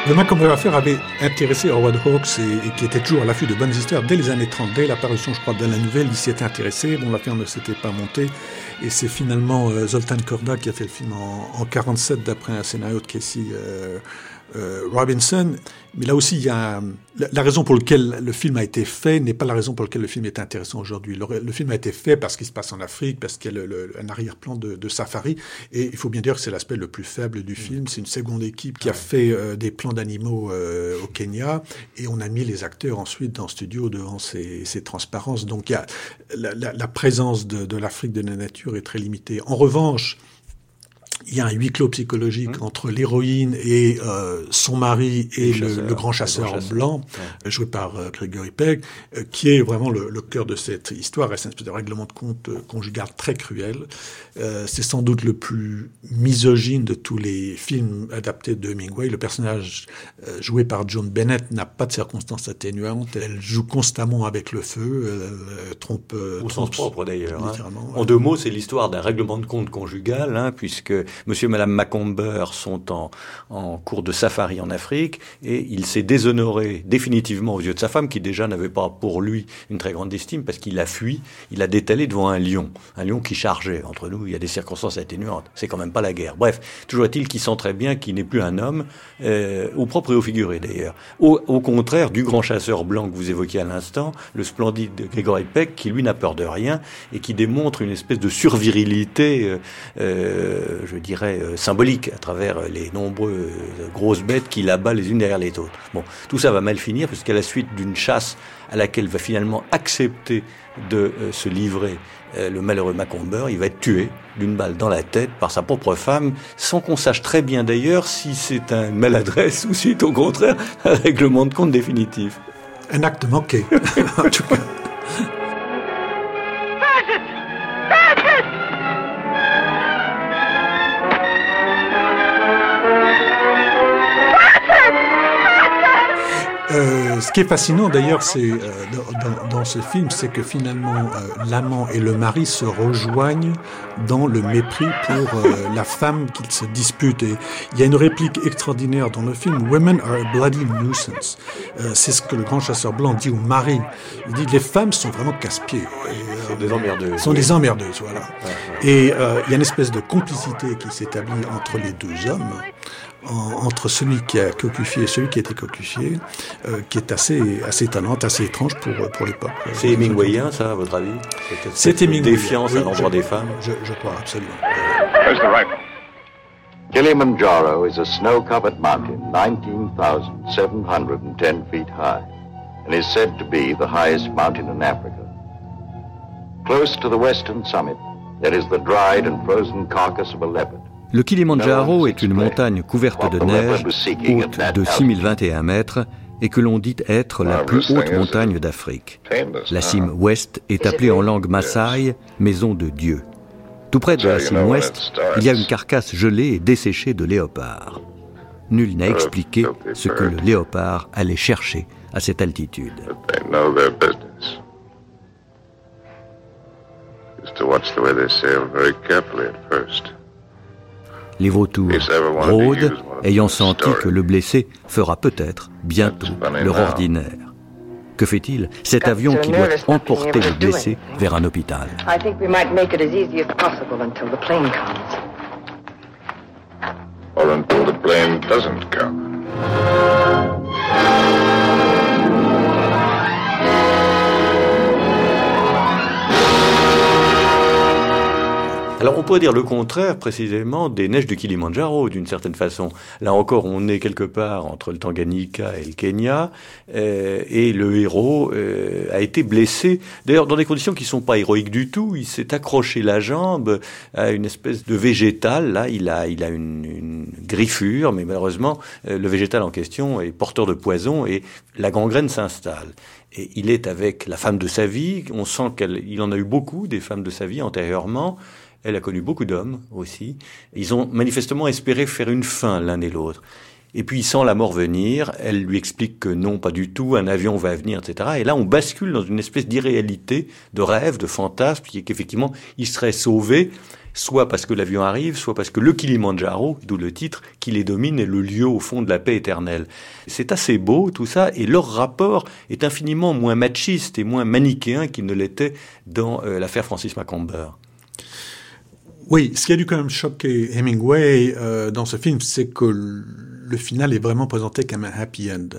S12: Le Macomber Affair avait intéressé Howard Hawks et, et qui était toujours à l'affût de bonnes histoires dès les années 30, dès l'apparition, je crois, de la nouvelle, il s'y était intéressé. Bon, l'affaire ne s'était pas montée et c'est finalement euh, Zoltan Korda qui a fait le film en, en 47 d'après un scénario de Casey euh, euh, Robinson. Mais là aussi, il y a la, la raison pour laquelle le film a été fait n'est pas la raison pour laquelle le film est intéressant aujourd'hui. Le, le film a été fait parce qu'il se passe en Afrique, parce qu'il y a le- le- un arrière-plan de, de safari. Et il faut bien dire que c'est l'aspect le plus faible du film. C'est une seconde équipe qui a fait euh, des plans d'animaux euh, au Kenya. Et on a mis les acteurs ensuite dans le studio devant ces, ces transparences. Donc il y a, la, la- la présence de, de l'Afrique de la nature est très limitée. En revanche, il y a un huis clos psychologique entre l'héroïne et euh, son mari et
S1: Le
S12: le,
S1: chasseur,
S12: le grand
S1: le
S12: chasseur,
S1: grand chasseur.
S12: blanc, euh, joué par euh, Gregory Peck, euh, qui est vraiment le, le cœur de cette histoire. C'est un espèce de règlement de compte conjugal très cruel. C'est sans doute le plus misogyne de tous les films adaptés de Hemingway. Le personnage joué par John Bennett n'a pas de circonstances atténuantes. Elle joue constamment avec le feu, trompe,
S1: Au
S12: trompe
S1: sens propre d'ailleurs. hein. En deux mots, c'est l'histoire d'un règlement de compte conjugal, hein, puisque Monsieur et Madame Macomber sont en, en cours de safari en Afrique et il s'est déshonoré définitivement aux yeux de sa femme, qui déjà n'avait pas pour lui une très grande estime, parce qu'il a fui, il a détalé devant un lion, un lion qui chargeait. Entre nous, il y a des circonstances atténuantes. C'est quand même pas la guerre. Bref, toujours est-il qu'il sent très bien qu'il n'est plus un homme, euh, au propre et au figuré d'ailleurs. Au, au contraire du grand chasseur blanc que vous évoquiez à l'instant, le splendide Gregory Peck, qui lui n'a peur de rien et qui démontre une espèce de survirilité, euh, euh, dirais, euh, symbolique à travers les nombreuses grosses bêtes qu'il abat les unes derrière les autres. Bon, tout ça va mal finir parce qu'à la suite d'une chasse à laquelle va finalement accepter de euh, se livrer euh, le malheureux Macomber, il va être tué d'une balle dans la tête par sa propre femme, sans qu'on sache très bien d'ailleurs si c'est une maladresse ou si c'est au contraire un règlement de compte définitif.
S12: Un acte manqué. ce qui est fascinant d'ailleurs, c'est euh, dans, dans, ce film, c'est que finalement euh, l'amant et le mari se rejoignent dans le mépris pour euh, la femme qu'ils se disputent. Et il y a une réplique extraordinaire dans le film "Women are a bloody nuisance". c'est ce que le grand chasseur blanc dit au mari. Il dit les femmes sont vraiment casse-pieds.
S1: sont des emmerdeuses.
S12: Sont des emmerdeuses, voilà. Et il y a une espèce de complicité qui s'établit entre les deux hommes entre celui qui a cocufié et celui qui a été cocufié, euh, qui est assez, assez étonnante, assez étrange pour, pour l'époque.
S1: C'est Hemingwayien, ça, à votre avis?
S12: C'est Hemingway.
S1: Défiance oui, à l'endroit des femmes?
S12: je, je, crois, absolument.
S17: Where's the rifle? Kilimanjaro is a snow-covered mountain 19,710 feet high and is said to be the highest mountain in Africa. Close to the western summit, there is the dried and frozen carcass of a leopard.
S1: Le Kilimandjaro est une montagne couverte de neige, haute de 6021 mètres, et que l'on dit être la plus haute montagne d'Afrique. La cime ouest est appelée en langue maasai Maison de Dieu. Tout près de la cime ouest, il y a une carcasse gelée et desséchée de léopard. Nul n'a expliqué ce que le léopard allait chercher à cette altitude. Les vautours rôdent, ayant senti que le blessé fera peut-être bientôt leur ordinaire. Que fait-il? Cet avion qui doit emporter le blessé vers un hôpital.
S17: Or until the plane doesn't come.
S1: Alors on pourrait dire le contraire précisément des neiges du Kilimandjaro d'une certaine façon. Là encore, on est quelque part entre le Tanganyika et le Kenya, euh, et le héros euh, a été blessé. D'ailleurs, dans des conditions qui sont pas héroïques du tout. Il s'est accroché la jambe à une espèce de végétal. Là, il a, il a une, une griffure, mais malheureusement, euh, le végétal en question est porteur de poison et la gangrène s'installe. Et il est avec la femme de sa vie. On sent qu'il en a eu beaucoup des femmes de sa vie antérieurement. Elle a connu beaucoup d'hommes aussi. Ils ont manifestement espéré faire une fin l'un et l'autre. Et puis il sent la mort venir, elle lui explique que non, pas du tout, un avion va venir, etc. Et là, on bascule dans une espèce d'irréalité, de rêve, de fantasme, qui est qu'effectivement, il serait sauvé, soit parce que l'avion arrive, soit parce que le Kilimandjaro, d'où le titre, qui les domine, est le lieu au fond de la paix éternelle. C'est assez beau tout ça, et leur rapport est infiniment moins machiste et moins manichéen qu'il ne l'était dans euh, l'affaire Francis Macomber.
S12: Oui, ce qui a dû quand même choquer Hemingway euh, dans ce film, c'est que le final est vraiment présenté comme un happy end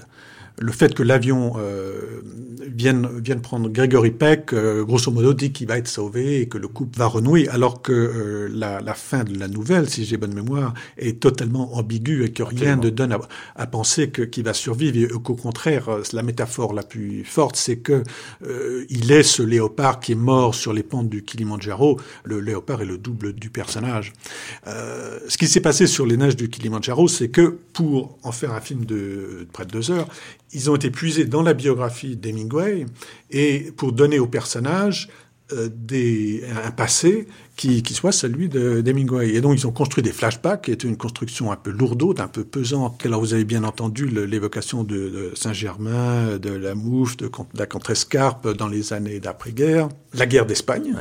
S12: le fait que l'avion euh, vienne, vienne prendre Gregory Peck, euh, grosso modo, dit qu'il va être sauvé et que le couple va renouer, alors que euh, la, la, fin de la nouvelle, si j'ai bonne mémoire, est totalement ambiguë et que rien ne donne à, à penser qu'il va survivre et qu'au contraire, euh, la métaphore la plus forte, c'est que euh, il est ce léopard qui est mort sur les pentes du Kilimandjaro. Le léopard est le double du personnage. Euh, ce qui s'est passé sur les neiges du Kilimandjaro, c'est que pour en faire un film de, de près de deux heures, ils ont été puisés dans la biographie d'Hemingway et pour donner au personnage euh, des, un passé qui, qui soit celui d'Hemingway. Et donc, ils ont construit des flashbacks, qui était une construction un peu lourde, un peu pesante. Alors, vous avez bien entendu l'évocation de, Saint-Germain, de la Mouffe, de, la Contrescarpe dans les années d'après-guerre, la guerre d'Espagne.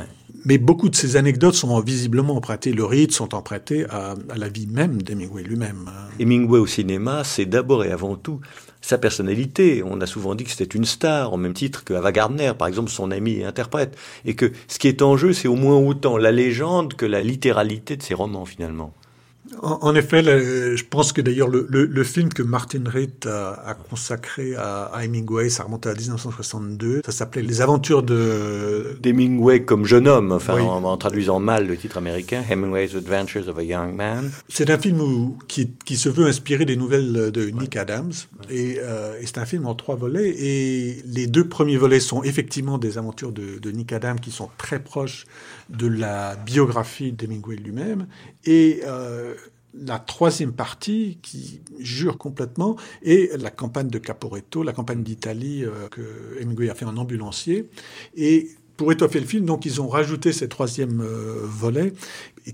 S12: Mais beaucoup de ces anecdotes sont visiblement empruntées, le rite sont empruntées à, la vie même d'Hemingway lui-même.
S1: Hemingway au cinéma, c'est d'abord et avant tout sa personnalité. On a souvent dit que c'était une star, au même titre que Ava Gardner, par exemple, son ami et interprète. Et que ce qui est en jeu, c'est au moins autant la légende que la littéralité de ses romans, finalement.
S12: En, en effet, le, je pense que d'ailleurs le, le, le, film que Martin Ritt a, a consacré à, à, Hemingway, ça remontait à 1962. Ça s'appelait Les aventures de
S1: d'Hemingway comme jeune homme, enfin oui. en, en, traduisant mal le titre américain, Hemingway's Adventures of a Young Man.
S12: C'est un film où, qui, qui, se veut inspirer des nouvelles de Nick Adams et, euh, et c'est un film en trois volets et les deux premiers volets sont effectivement des aventures de, de Nick Adams qui sont très proches de la biographie d'Hemingway lui-même et euh, la troisième partie qui jure complètement est la campagne de Caporetto, la campagne d'Italie euh, que Hemingway a fait en ambulancier. Et pour étoffer le film, donc ils ont rajouté ce troisième euh, volet,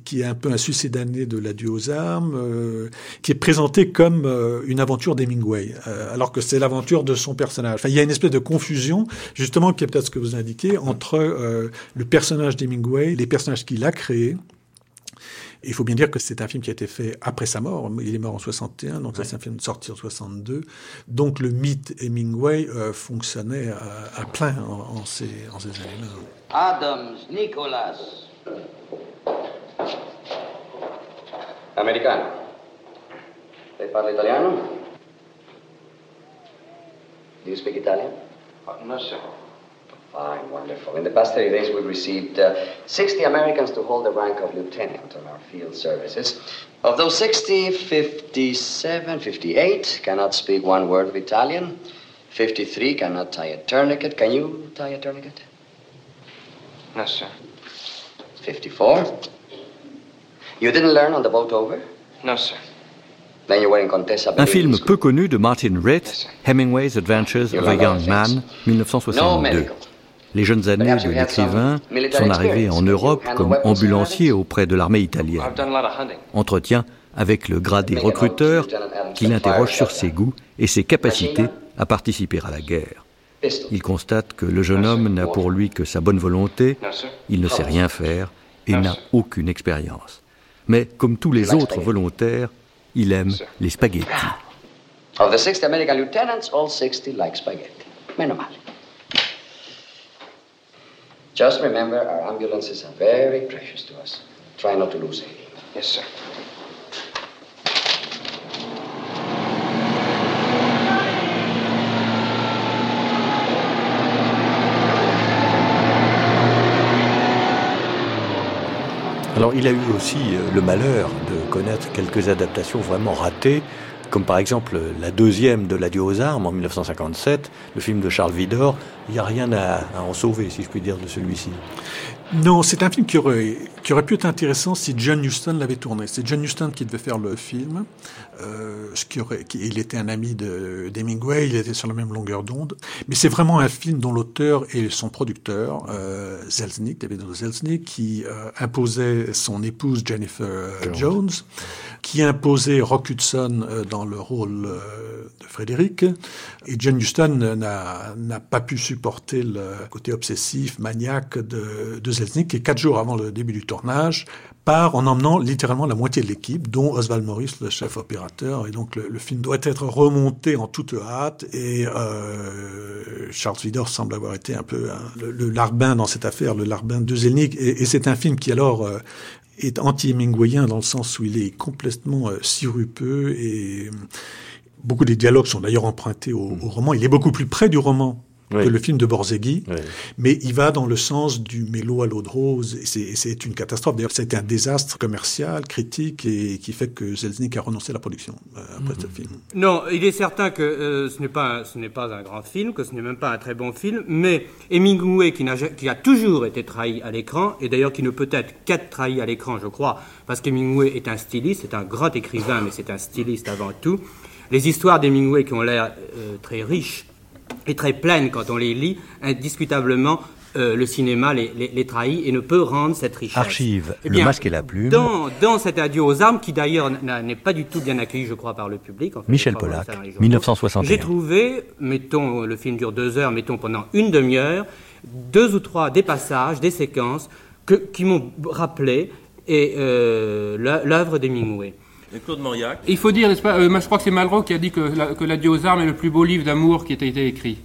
S12: qui est un peu un succédané de l'adieu aux armes, euh, qui est présenté comme euh, une aventure d'Hemingway, alors que c'est l'aventure de son personnage. Enfin, il y a une espèce de confusion, justement, qui est peut-être ce que vous indiquez, entre le personnage d'Hemingway, les personnages qu'il a créés, il faut bien dire que c'est un film qui a été fait après sa mort. Il est mort en 61, donc ça c'est un film sorti en 62. Donc le mythe Hemingway euh, fonctionnait à, à plein en, en ces, en ces années-là.
S15: Adams, Nicholas. Americano. Lei parla italiano? Do you speak Italian? no, sir. Fine, wonderful. In the past 30 days, we've received uh, 60 Americans to hold the rank of lieutenant on our field services. Of those 60, 57, 58 cannot speak one word of Italian. 53 cannot tie a tourniquet. Can you tie a tourniquet? No, sir. 54. You didn't learn on the boat over? No, sir. Then you were in Contessa
S1: Un film peu connu de Martin Ritt, Hemingway's Adventures of a Young Man, 1962. Les jeunes années de l'écrivain sont arrivées en Europe comme ambulancier auprès de l'armée italienne. Entretien avec le gradé recruteur qui l'interroge sur ses goûts et ses capacités à participer à la guerre. Il constate que le jeune homme n'a pour lui que sa bonne volonté, il ne sait rien faire et n'a aucune expérience. Mais comme tous les autres volontaires, il aime les spaghettis.
S15: Of the 60 American lieutenants, all 60 like spaghetti. Just remember, our ambulances are very precious to us. Try not to lose any. Yes, sir.
S1: Alors il a eu aussi euh, le malheur de connaître quelques adaptations vraiment ratées, comme par exemple la deuxième de l'adieu aux armes en 1957, le film de Charles Vidor. Il n'y a rien à, en sauver, si je puis dire, de celui-ci.
S12: Non, c'est un film qui qui aurait pu être intéressant si John Huston l'avait tourné. C'est John Huston qui devait faire le film. Euh, ce qui aurait, qui, il était un ami de d'Hemingway, il était sur la même longueur d'onde. Mais c'est vraiment un film dont l'auteur et son producteur, euh, Zelznick, David Zelznick, qui euh, imposait son épouse Jennifer Jones, Jones qui imposait Rock Hudson euh, dans le rôle euh, de Frédéric. Et John Huston n'a n'a pas pu supporter le côté obsessif, maniaque de, de Zelznick, et quatre jours avant le début du tournage, part en emmenant littéralement la moitié de l'équipe, dont Oswald Morris, le chef opérateur. Et donc le, film doit être remonté en toute hâte. Et euh, Charles Vidor semble avoir été un peu hein, le, larbin dans cette affaire, le larbin de Zelznick. Et, c'est un film qui alors euh, est anti-hemingwayien dans le sens où il est complètement euh, sirupeux et beaucoup des dialogues sont d'ailleurs empruntés au, roman. Il est beaucoup plus près du roman oui. que le film de Borzegui, oui. mais il va dans le sens du mélo à l'eau de rose, et c'est une catastrophe. D'ailleurs, ça a été un désastre commercial, critique, et qui fait que Zelznick a renoncé à la production euh, après mmh. ce film.
S18: Non, il est certain que euh, ce n'est pas, ce n'est pas un grand film, que ce n'est même pas un très bon film, mais Hemingway, qui, a, qui a toujours été trahi à l'écran, et d'ailleurs qui ne peut être qu'être trahi à l'écran, je crois, parce qu'Hemingway est un styliste, c'est un grand écrivain, mais c'est un styliste avant tout. Les histoires d'Hemingway qui ont l'air euh, très riches et très pleines quand on les lit, indiscutablement, euh, le cinéma les, les, les, trahit et ne peut rendre cette richesse.
S1: Archive, eh bien, le masque et la plume.
S18: Dans, dans cet adieu aux armes, qui d'ailleurs n'est pas du tout bien accueilli, je crois, par le public.
S1: En fait, Michel Pollack, 1961.
S18: J'ai trouvé, mettons, le film dure deux heures, mettons pendant une demi-heure, deux ou trois des passages, des séquences que, qui m'ont rappelé et euh, l'œuvre d'Hemingway.
S19: Et Claude Mauriac.
S20: Il faut dire, n'est-ce pas, euh, je crois que c'est Malraux qui a dit que, la, que L'adieu aux armes est le plus beau livre d'amour qui a été écrit.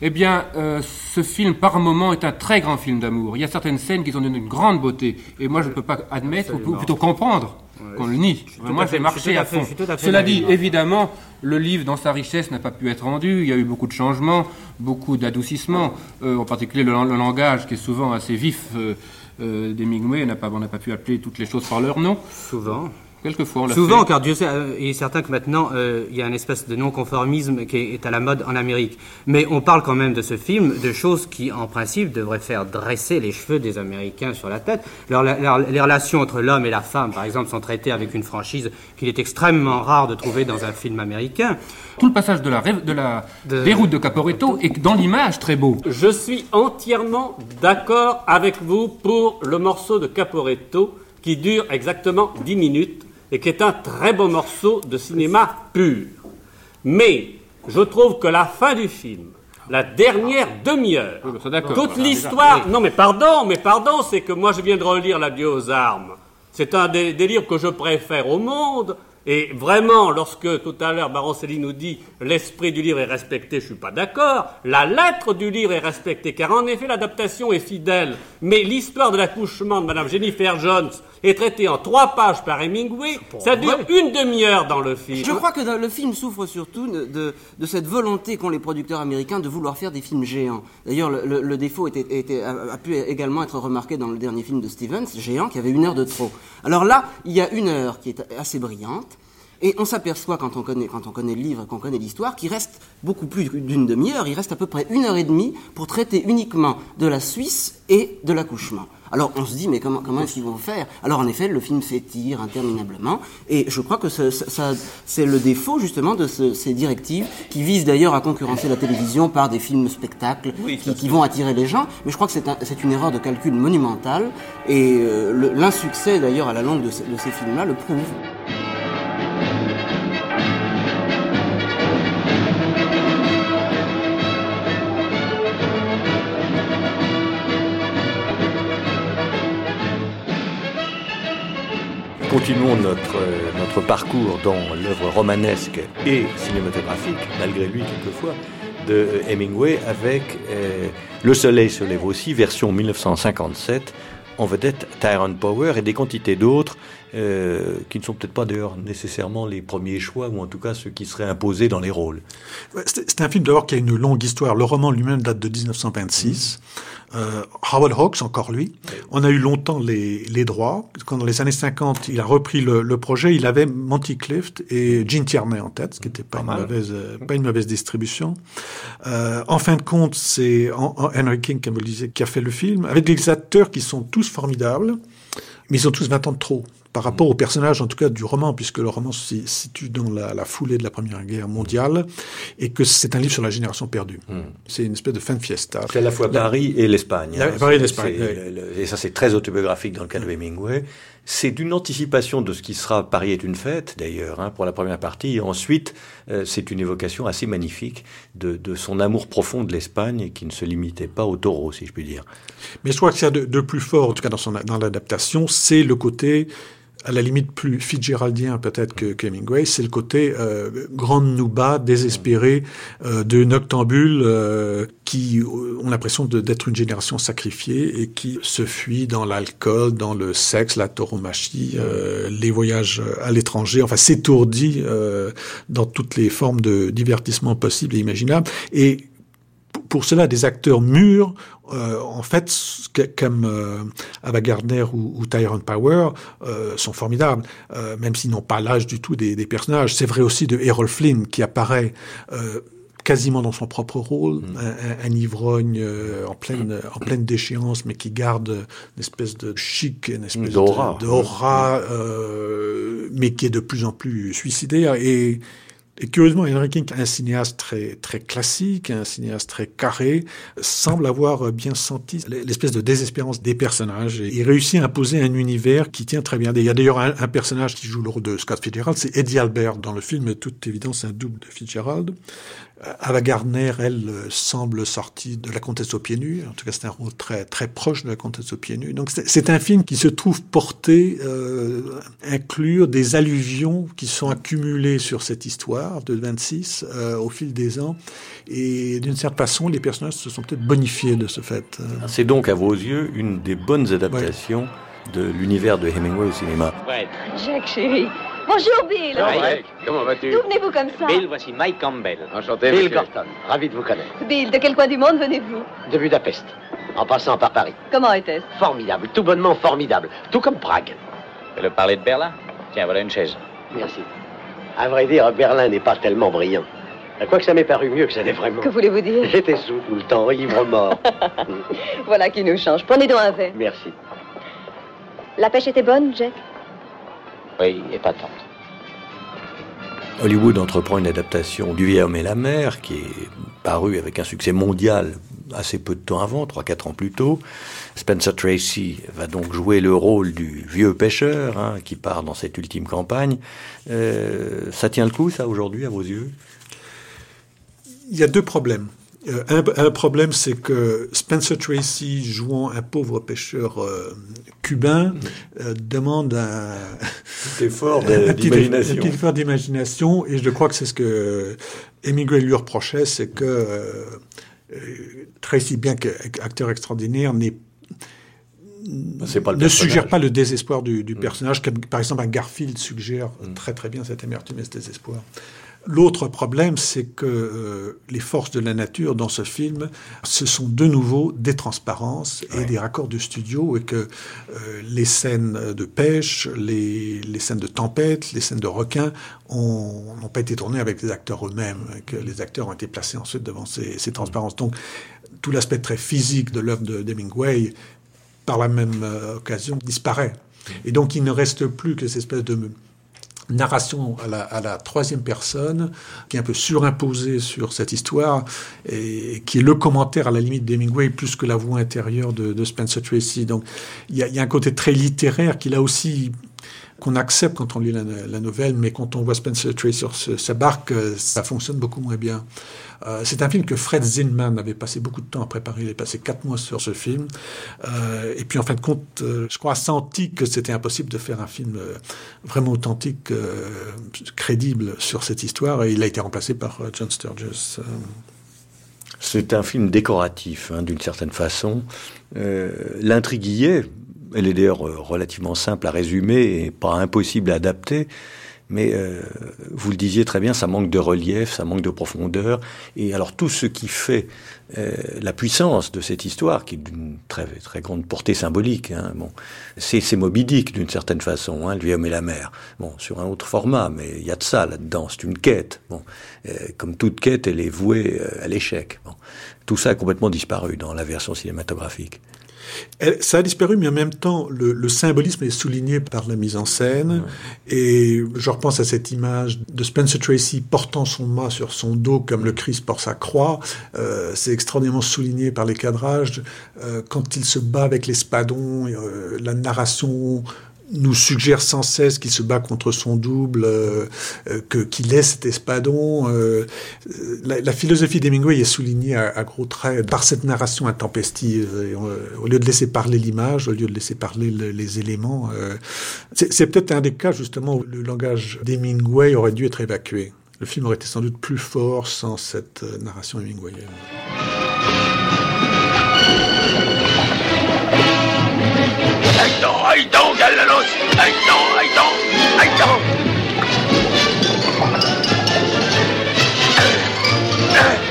S20: Eh bien, euh, ce film, par moment, est un très grand film d'amour. Il y a certaines scènes qui sont d'une grande beauté. Et moi, je ne peux pas admettre, ou plutôt comprendre, ouais, qu'on le nie. Moi, j'ai marché à, fond. À Cela dit, évidemment, le livre, dans sa richesse, n'a pas pu être rendu. Il y a eu beaucoup de changements, beaucoup d'adoucissements, euh, en particulier le, le, langage qui est souvent assez vif euh, d'Hemingway. On n'a pas, pas pu appeler toutes les choses par leur nom.
S18: Souvent.
S20: Quelquefois, on l'a
S18: Souvent,
S20: fait.
S18: car Dieu sait, euh, il est certain que maintenant, euh, il y a une espèce de non-conformisme qui est, est à la mode en Amérique. Mais on parle quand même de ce film, de choses qui, en principe, devraient faire dresser les cheveux des Américains sur la tête. Leur- leur- les relations entre l'homme et la femme, par exemple, sont traitées avec une franchise qu'il est extrêmement rare de trouver dans un film américain.
S20: Tout le passage de la, rêve- de la déroute de Caporetto est dans l'image très beau.
S19: Je suis entièrement d'accord avec vous pour le morceau de Caporetto qui dure exactement 10 minutes et qui est un très beau morceau de cinéma pur. Mais je trouve que la fin du film, la dernière demi-heure,
S20: d'accord.
S19: toute l'histoire... Non mais pardon, mais pardon, c'est que moi je viens de relire L'adieu aux armes. C'est un des, des livres que je préfère au monde. Et vraiment, lorsque tout à l'heure Baroncelli nous dit l'esprit du livre est respecté, je suis pas d'accord. La lettre du livre est respectée, car en effet l'adaptation est fidèle. Mais l'histoire de l'accouchement de Madame Jennifer Jones est traitée en trois pages par Hemingway. Ça dure une demi-heure dans le film. Je crois que le film souffre surtout de, de- de cette volonté qu'ont les producteurs américains de vouloir faire des films géants. D'ailleurs, le, le- le défaut était, était- a, a pu également être remarqué dans le dernier film de Stevens, Géant, qui avait une heure de trop. Alors là, il y a une heure qui est assez brillante. Et on s'aperçoit quand on connaît quand on connaît le livre, qu'on connaît l'histoire, qu'il reste beaucoup plus d'une demi-heure. Il reste à peu près une heure et demie pour traiter uniquement de la Suisse et de l'accouchement. Alors on se dit mais comment comment est-ce qu'ils vont faire? Alors en effet le film s'étire interminablement et je crois que ce- ça, ça- c'est le défaut justement de ce- ces directives qui visent d'ailleurs à concurrencer la télévision par des films spectacles qui, qui vont attirer les gens. Mais je crois que c'est un- une erreur de calcul monumentale et euh, l'insuccès d'ailleurs à la longue de, ces- de ces films-là le prouve.
S1: Continuons notre, notre parcours dans l'œuvre romanesque et cinématographique, malgré lui quelquefois, de Hemingway avec euh, Le Soleil se lève aussi, version 1957, en vedette Tyrone Power et des quantités d'autres euh, qui ne sont peut-être pas d'ailleurs nécessairement les premiers choix, ou en tout cas ceux qui seraient imposés dans les rôles.
S12: C'est un film d'abord qui a une longue histoire. Le roman lui-même date de 1926. Euh, Howard Hawks, encore lui. On a eu longtemps les, les droits. Quand dans les années 50, il a repris le, le projet, il avait Monty Clift et Gene Tierney en tête, ce qui n'était pas, une mauvaise, pas une mauvaise distribution. Euh, en fin de compte, c'est Hen- Hen- Henry King, comme vous le disiez, qui a fait le film, avec des acteurs qui sont tous formidables, mais ils ont tous 20 ans de trop par rapport aux personnages, en tout cas du roman, puisque le roman se situe dans la, la foulée de la Première Guerre mondiale, et que c'est un livre sur la génération perdue. C'est une espèce de fin de fiesta.
S1: C'est à la fois Paris et l'Espagne. Hein.
S12: Paris et l'Espagne, oui.
S1: Et ça, c'est très autobiographique dans le cas de Hemingway. C'est une anticipation de ce qui sera Paris est une fête, d'ailleurs, hein, pour la première partie. Et ensuite, euh, c'est une évocation assez magnifique de, son amour profond de l'Espagne, qui ne se limitait pas au taureau, si je puis dire.
S12: Mais je crois que ce qu'il y a de, plus fort, en tout cas dans l'adaptation, c'est le côté, à la limite plus Fitzgeraldien peut-être que, Hemingway, c'est le côté euh, grande nouba, désespéré, euh, de noctambules euh, qui euh, ont l'impression d'être une génération sacrifiée et qui se fuient dans l'alcool, dans le sexe, la tauromachie, euh, les voyages à l'étranger, enfin s'étourdit euh, dans toutes les formes de divertissement possibles et imaginables. Et pour- cela, des acteurs mûrs, euh, en fait, comme euh, Ava Gardner ou, ou Tyrone Power, euh, sont formidables, euh, même s'ils n'ont pas l'âge du tout des, des personnages. C'est vrai aussi de Errol Flynn, qui apparaît euh, quasiment dans son propre rôle, un, un- un ivrogne euh, en pleine en pleine déchéance, mais qui garde une espèce de chic, une espèce
S1: D'aura.
S12: de- d'aura, euh, mais qui est de plus en plus suicidaire et et curieusement, Henry King, un cinéaste très, très classique, un cinéaste très carré, semble avoir bien senti l'espèce de désespérance des personnages. Et il réussit à imposer un univers qui tient très bien. Il y a d'ailleurs un, personnage qui joue le rôle de Scott Fitzgerald, c'est Eddie Albert dans le film, toute évidence un double de Fitzgerald. Ava Gardner, elle, euh, semble sortie de La Comtesse aux pieds nus. En tout cas, c'est un rôle très, très proche de La Comtesse aux pieds nus. Donc, c'est un film qui se trouve porter, euh, inclure des allusions qui sont accumulées sur cette histoire de 26 euh, au fil des ans. Et d'une certaine façon, les personnages se sont peut-être bonifiés de ce fait. Euh,
S1: C'est donc, à vos yeux, une des bonnes adaptations de l'univers de Hemingway au cinéma.
S21: Jacques, chérie. Bonjour, Bill.
S16: Mike, comment vas-tu?
S21: D'où venez-vous comme ça?
S16: Bill, voici Mike Campbell.
S21: Enchanté,
S16: Bill
S21: monsieur.
S16: Gorton, ravi de vous connaître.
S21: Bill, de quel coin du monde venez-vous?
S16: De Budapest, en passant par Paris.
S21: Comment était-ce?
S16: Formidable, tout bonnement formidable, tout comme Prague.
S22: Et le parler de Berlin
S23: Tiens, voilà une chaise.
S22: Merci. À vrai dire, Berlin n'est pas tellement brillant. Quoique ça m'est paru mieux que ça n'est vraiment.
S21: Que voulez-vous dire?
S22: J'étais sous tout le temps, ivre mort.
S21: Voilà qui nous change. Prenez donc un verre.
S22: Merci.
S21: La pêche était bonne, Jack?
S23: Oui, épatante.
S1: Hollywood entreprend une adaptation du Vieil homme et la mer, qui est paru avec un succès mondial assez peu de temps avant, 3-4 ans plus tôt. Spencer Tracy va donc jouer le rôle du vieux pêcheur hein, qui part dans cette ultime campagne. Euh, ça tient le coup, ça, aujourd'hui, à vos yeux?
S12: Il y a deux problèmes. Euh, un, un, problème, c'est que Spencer Tracy, jouant un pauvre pêcheur euh, cubain, euh, demande un
S1: petit effort d'imagination.
S12: Un effort d'imagination, et je crois que c'est ce que Hemingway lui reprochait, c'est que euh, Tracy, bien qu'acteur extraordinaire, n'est
S1: pas
S12: ne suggère pas le désespoir du, du personnage, comme par exemple un Garfield suggère mm. très très bien cette amertume et ce désespoir. L'autre problème, c'est que euh, les forces de la nature dans ce film, ce sont de nouveau des transparences et ouais. des raccords de studio, et que euh, les scènes de pêche, les, les, scènes de tempête, les scènes de requins n'ont pas été tournées avec les acteurs eux-mêmes, que les acteurs ont été placés ensuite devant ces, ces transparences. Donc, tout l'aspect très physique de l'œuvre de Hemingway, par la même euh, occasion, disparaît. Et donc, il ne reste plus que cette espèce de narration à la, à la, troisième personne, qui est un peu surimposée sur cette histoire, et qui est le commentaire à la limite d'Hemingway plus que la voix intérieure de, Spencer Tracy. Donc il y, y, a un côté très littéraire qu'il a aussi qu'on accepte quand on lit la, la, nouvelle, mais quand on voit Spencer Tracy sur sa barque, ça fonctionne beaucoup moins bien. Euh, c'est un film que Fred Zinman avait passé beaucoup de temps à préparer. Il a passé quatre mois sur ce film. Euh, et puis, en fin de compte, euh, je crois, senti que c'était impossible de faire un film vraiment authentique, crédible sur cette histoire. Et il a été remplacé par John Sturges.
S1: C'est un film décoratif, hein, d'une certaine façon. L'intrigue y est. Elle est d'ailleurs relativement simple à résumer et pas impossible à adapter mais euh, vous le disiez très bien, ça manque de relief, ça manque de profondeur. Et alors tout ce qui fait euh, la puissance de cette histoire, qui est d'une très, très grande portée symbolique, hein, bon, c'est Moby Dick d'une certaine façon, hein, vieux homme et la mer. Bon, sur un autre format, mais il y a de ça là-dedans, c'est une quête. Bon, euh, comme toute quête, elle est vouée euh, à l'échec. Bon. Tout ça a complètement disparu dans la version cinématographique.
S12: Ça a disparu, mais en même temps, le, le, symbolisme est souligné par la mise en scène. Ouais. Et je repense à cette image de Spencer Tracy portant son mât sur son dos comme le Christ porte sa croix. Euh, c'est extraordinairement souligné par les cadrages. Euh, quand il se bat avec l'espadon, euh, la narration nous suggère sans cesse qu'il se bat contre son double, euh, que qu'il laisse cet espadon. Euh, la, la, philosophie d'Hemingway est soulignée à, à, gros traits par cette narration intempestive. Euh, au lieu de laisser parler l'image, au lieu de laisser parler le, les éléments, euh, c'est peut-être un des cas justement où le langage d'Hemingway aurait dû être évacué. Le film aurait été sans doute plus fort sans cette euh, narration hemingwayenne.
S24: Ahí no, gálalos. Ahí no, ahí no, ahí no.
S25: Il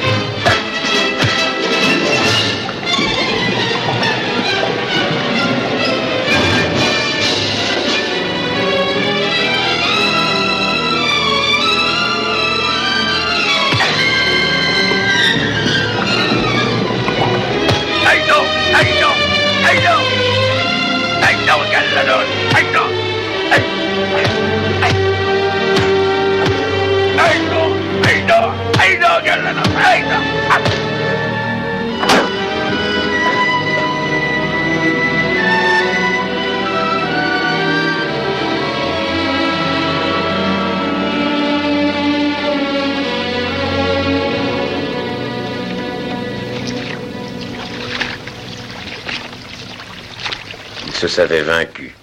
S25: se savait vaincu,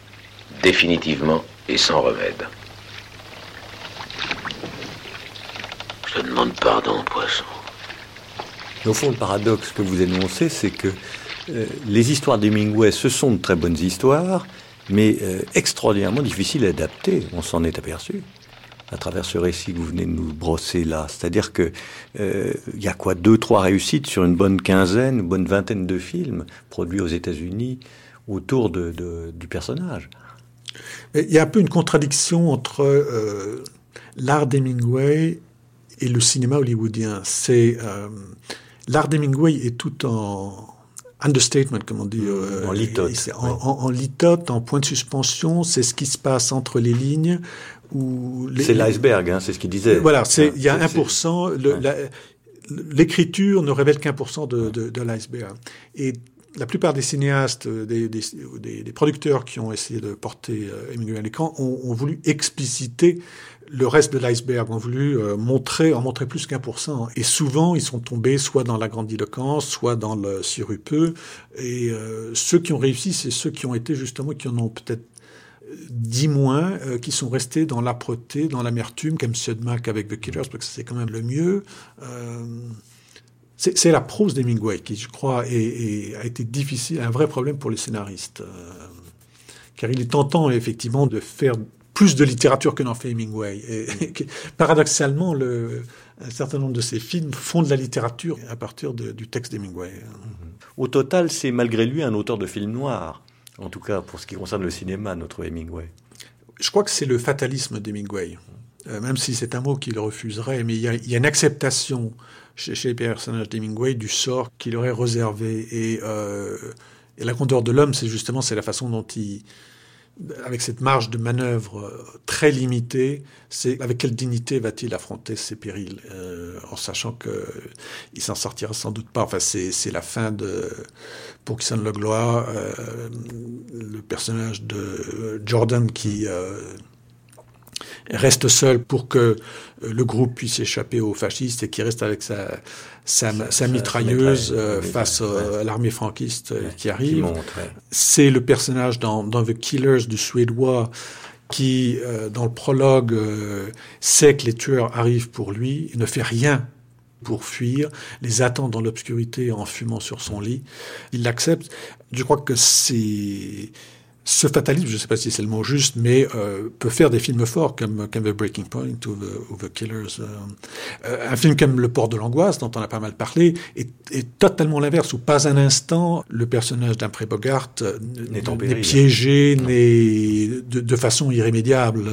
S25: définitivement et sans remède.
S22: Je te demande pardon, poisson.
S1: Au fond, le paradoxe que vous énoncez, c'est que euh, les histoires d'Hemingway, ce sont de très bonnes histoires, mais euh, extraordinairement difficiles à adapter. On s'en est aperçu à travers ce récit que vous venez de nous brosser là. C'est-à-dire que il euh, y a quoi? Deux, trois réussites sur une bonne quinzaine, une bonne vingtaine de films produits aux États-Unis autour de, de, du personnage.
S12: Il y a un peu une contradiction entre euh, l'art d'Hemingway et le cinéma hollywoodien. C'est euh, l'art d'Hemingway est tout en understatement, comme on dit.
S1: Euh, en litote.
S12: En, en- en litote, en point de suspension, c'est ce qui se passe entre les lignes. les-
S1: C'est l'iceberg, hein, c'est ce qu'il disait.
S12: Voilà, c'est,
S1: Hein,
S12: il y a
S1: c'est-
S12: 1%. le- la- l'écriture ne révèle qu'un pour cent de, de, de l'iceberg. Et la plupart des cinéastes, euh, des, des, des- producteurs qui ont essayé de porter euh, Hemingway à l'écran ont, ont voulu expliciter le reste de l'iceberg, ont voulu euh, montrer, en montrer plus qu'un pour cent. Et souvent, ils sont tombés soit dans la grandiloquence, soit dans le sirupeux. Et euh, ceux qui ont réussi, c'est ceux qui ont été justement, qui en ont peut-être dix moins, euh, qui sont restés dans l'âpreté, dans l'amertume, comme Sudmack avec The Killers, parce que c'est quand même le mieux. C'est la prose d'Hemingway qui, je crois, est- est- a été difficile, un vrai problème pour les scénaristes. Euh, car il est tentant, effectivement, de faire plus de littérature que n'en fait Hemingway. Et, et que- paradoxalement, le, un certain nombre de ses films font de la littérature à partir de- du texte d'Hemingway.
S1: Au total, c'est malgré lui un auteur de films noirs. En tout cas, pour ce qui concerne le cinéma, notre Hemingway.
S12: Je crois que c'est le fatalisme d'Hemingway. Euh, même si c'est un mot qu'il refuserait, mais il y y a une acceptation chez, chez les personnages d'Hemingway du sort qu'il aurait réservé. Et, euh, la grandeur de l'homme, c'est justement c'est la façon dont il, avec cette marge de manœuvre euh, très limitée, c'est avec quelle dignité va-t-il affronter ces périls, euh, en sachant que il s'en sortira sans doute pas. Enfin, c'est la fin de pour qui sonne le gloire, euh, le personnage de Jordan qui euh, reste seul pour que euh, le groupe puisse échapper aux fascistes et qui reste avec sa, sa, sa mitrailleuse euh, face euh, à l'armée franquiste euh, qui arrive. C'est le personnage dans, dans The Killers du Suédois qui, dans le prologue, sait que les tueurs arrivent pour lui et ne fait rien pour fuir, les attend dans l'obscurité en fumant sur son lit. Il l'accepte. Je crois que c'est ce fatalisme, je ne sais pas si c'est le mot juste, mais euh, peut faire des films forts comme, comme The Breaking Point ou The, ou The Killers. Euh, euh, un film comme Le Port de l'angoisse, dont on a pas mal parlé, est, est totalement l'inverse, où pas un instant le personnage d'Humphrey Bogart euh,
S1: N'est
S12: piégé, n'est de, de façon irrémédiable.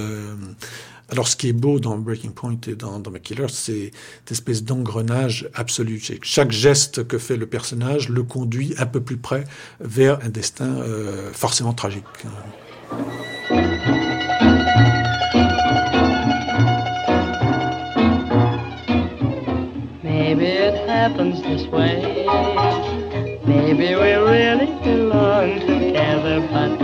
S12: Alors, ce qui est beau dans Breaking Point et dans, dans The Killers, c'est cette espèce d'engrenage absolu. Chaque geste que fait le personnage le conduit un peu plus près vers un destin euh, forcément tragique.
S26: Maybe it happens this way. Maybe we really belong together, but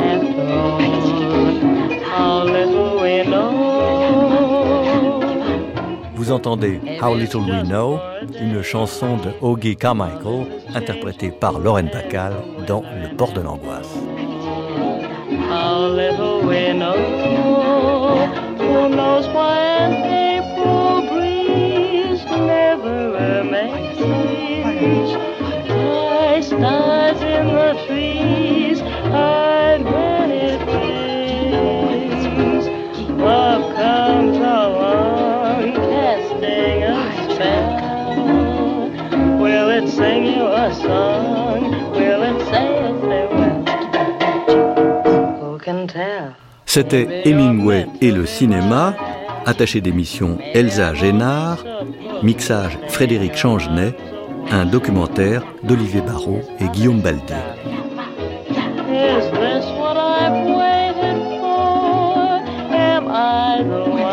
S1: Vous entendez How Little We Know, une chanson de Augie Carmichael, interprétée par Lauren Bacall dans Le Port de l'Angoisse. C'était Hemingway et le cinéma, attaché d'émission Elsa Génard, mixage Frédéric Changenet, un documentaire d'Olivier Barrault et Guillaume Baldi.
S26: Is this what I've waited for? Am I the one?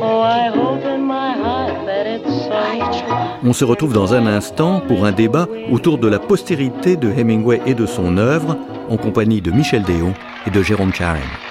S26: I hope in my heart that it's so.
S1: On se retrouve dans un instant pour un débat autour de la postérité de Hemingway et de son œuvre, en compagnie de Michel Déon de Jérôme Charin.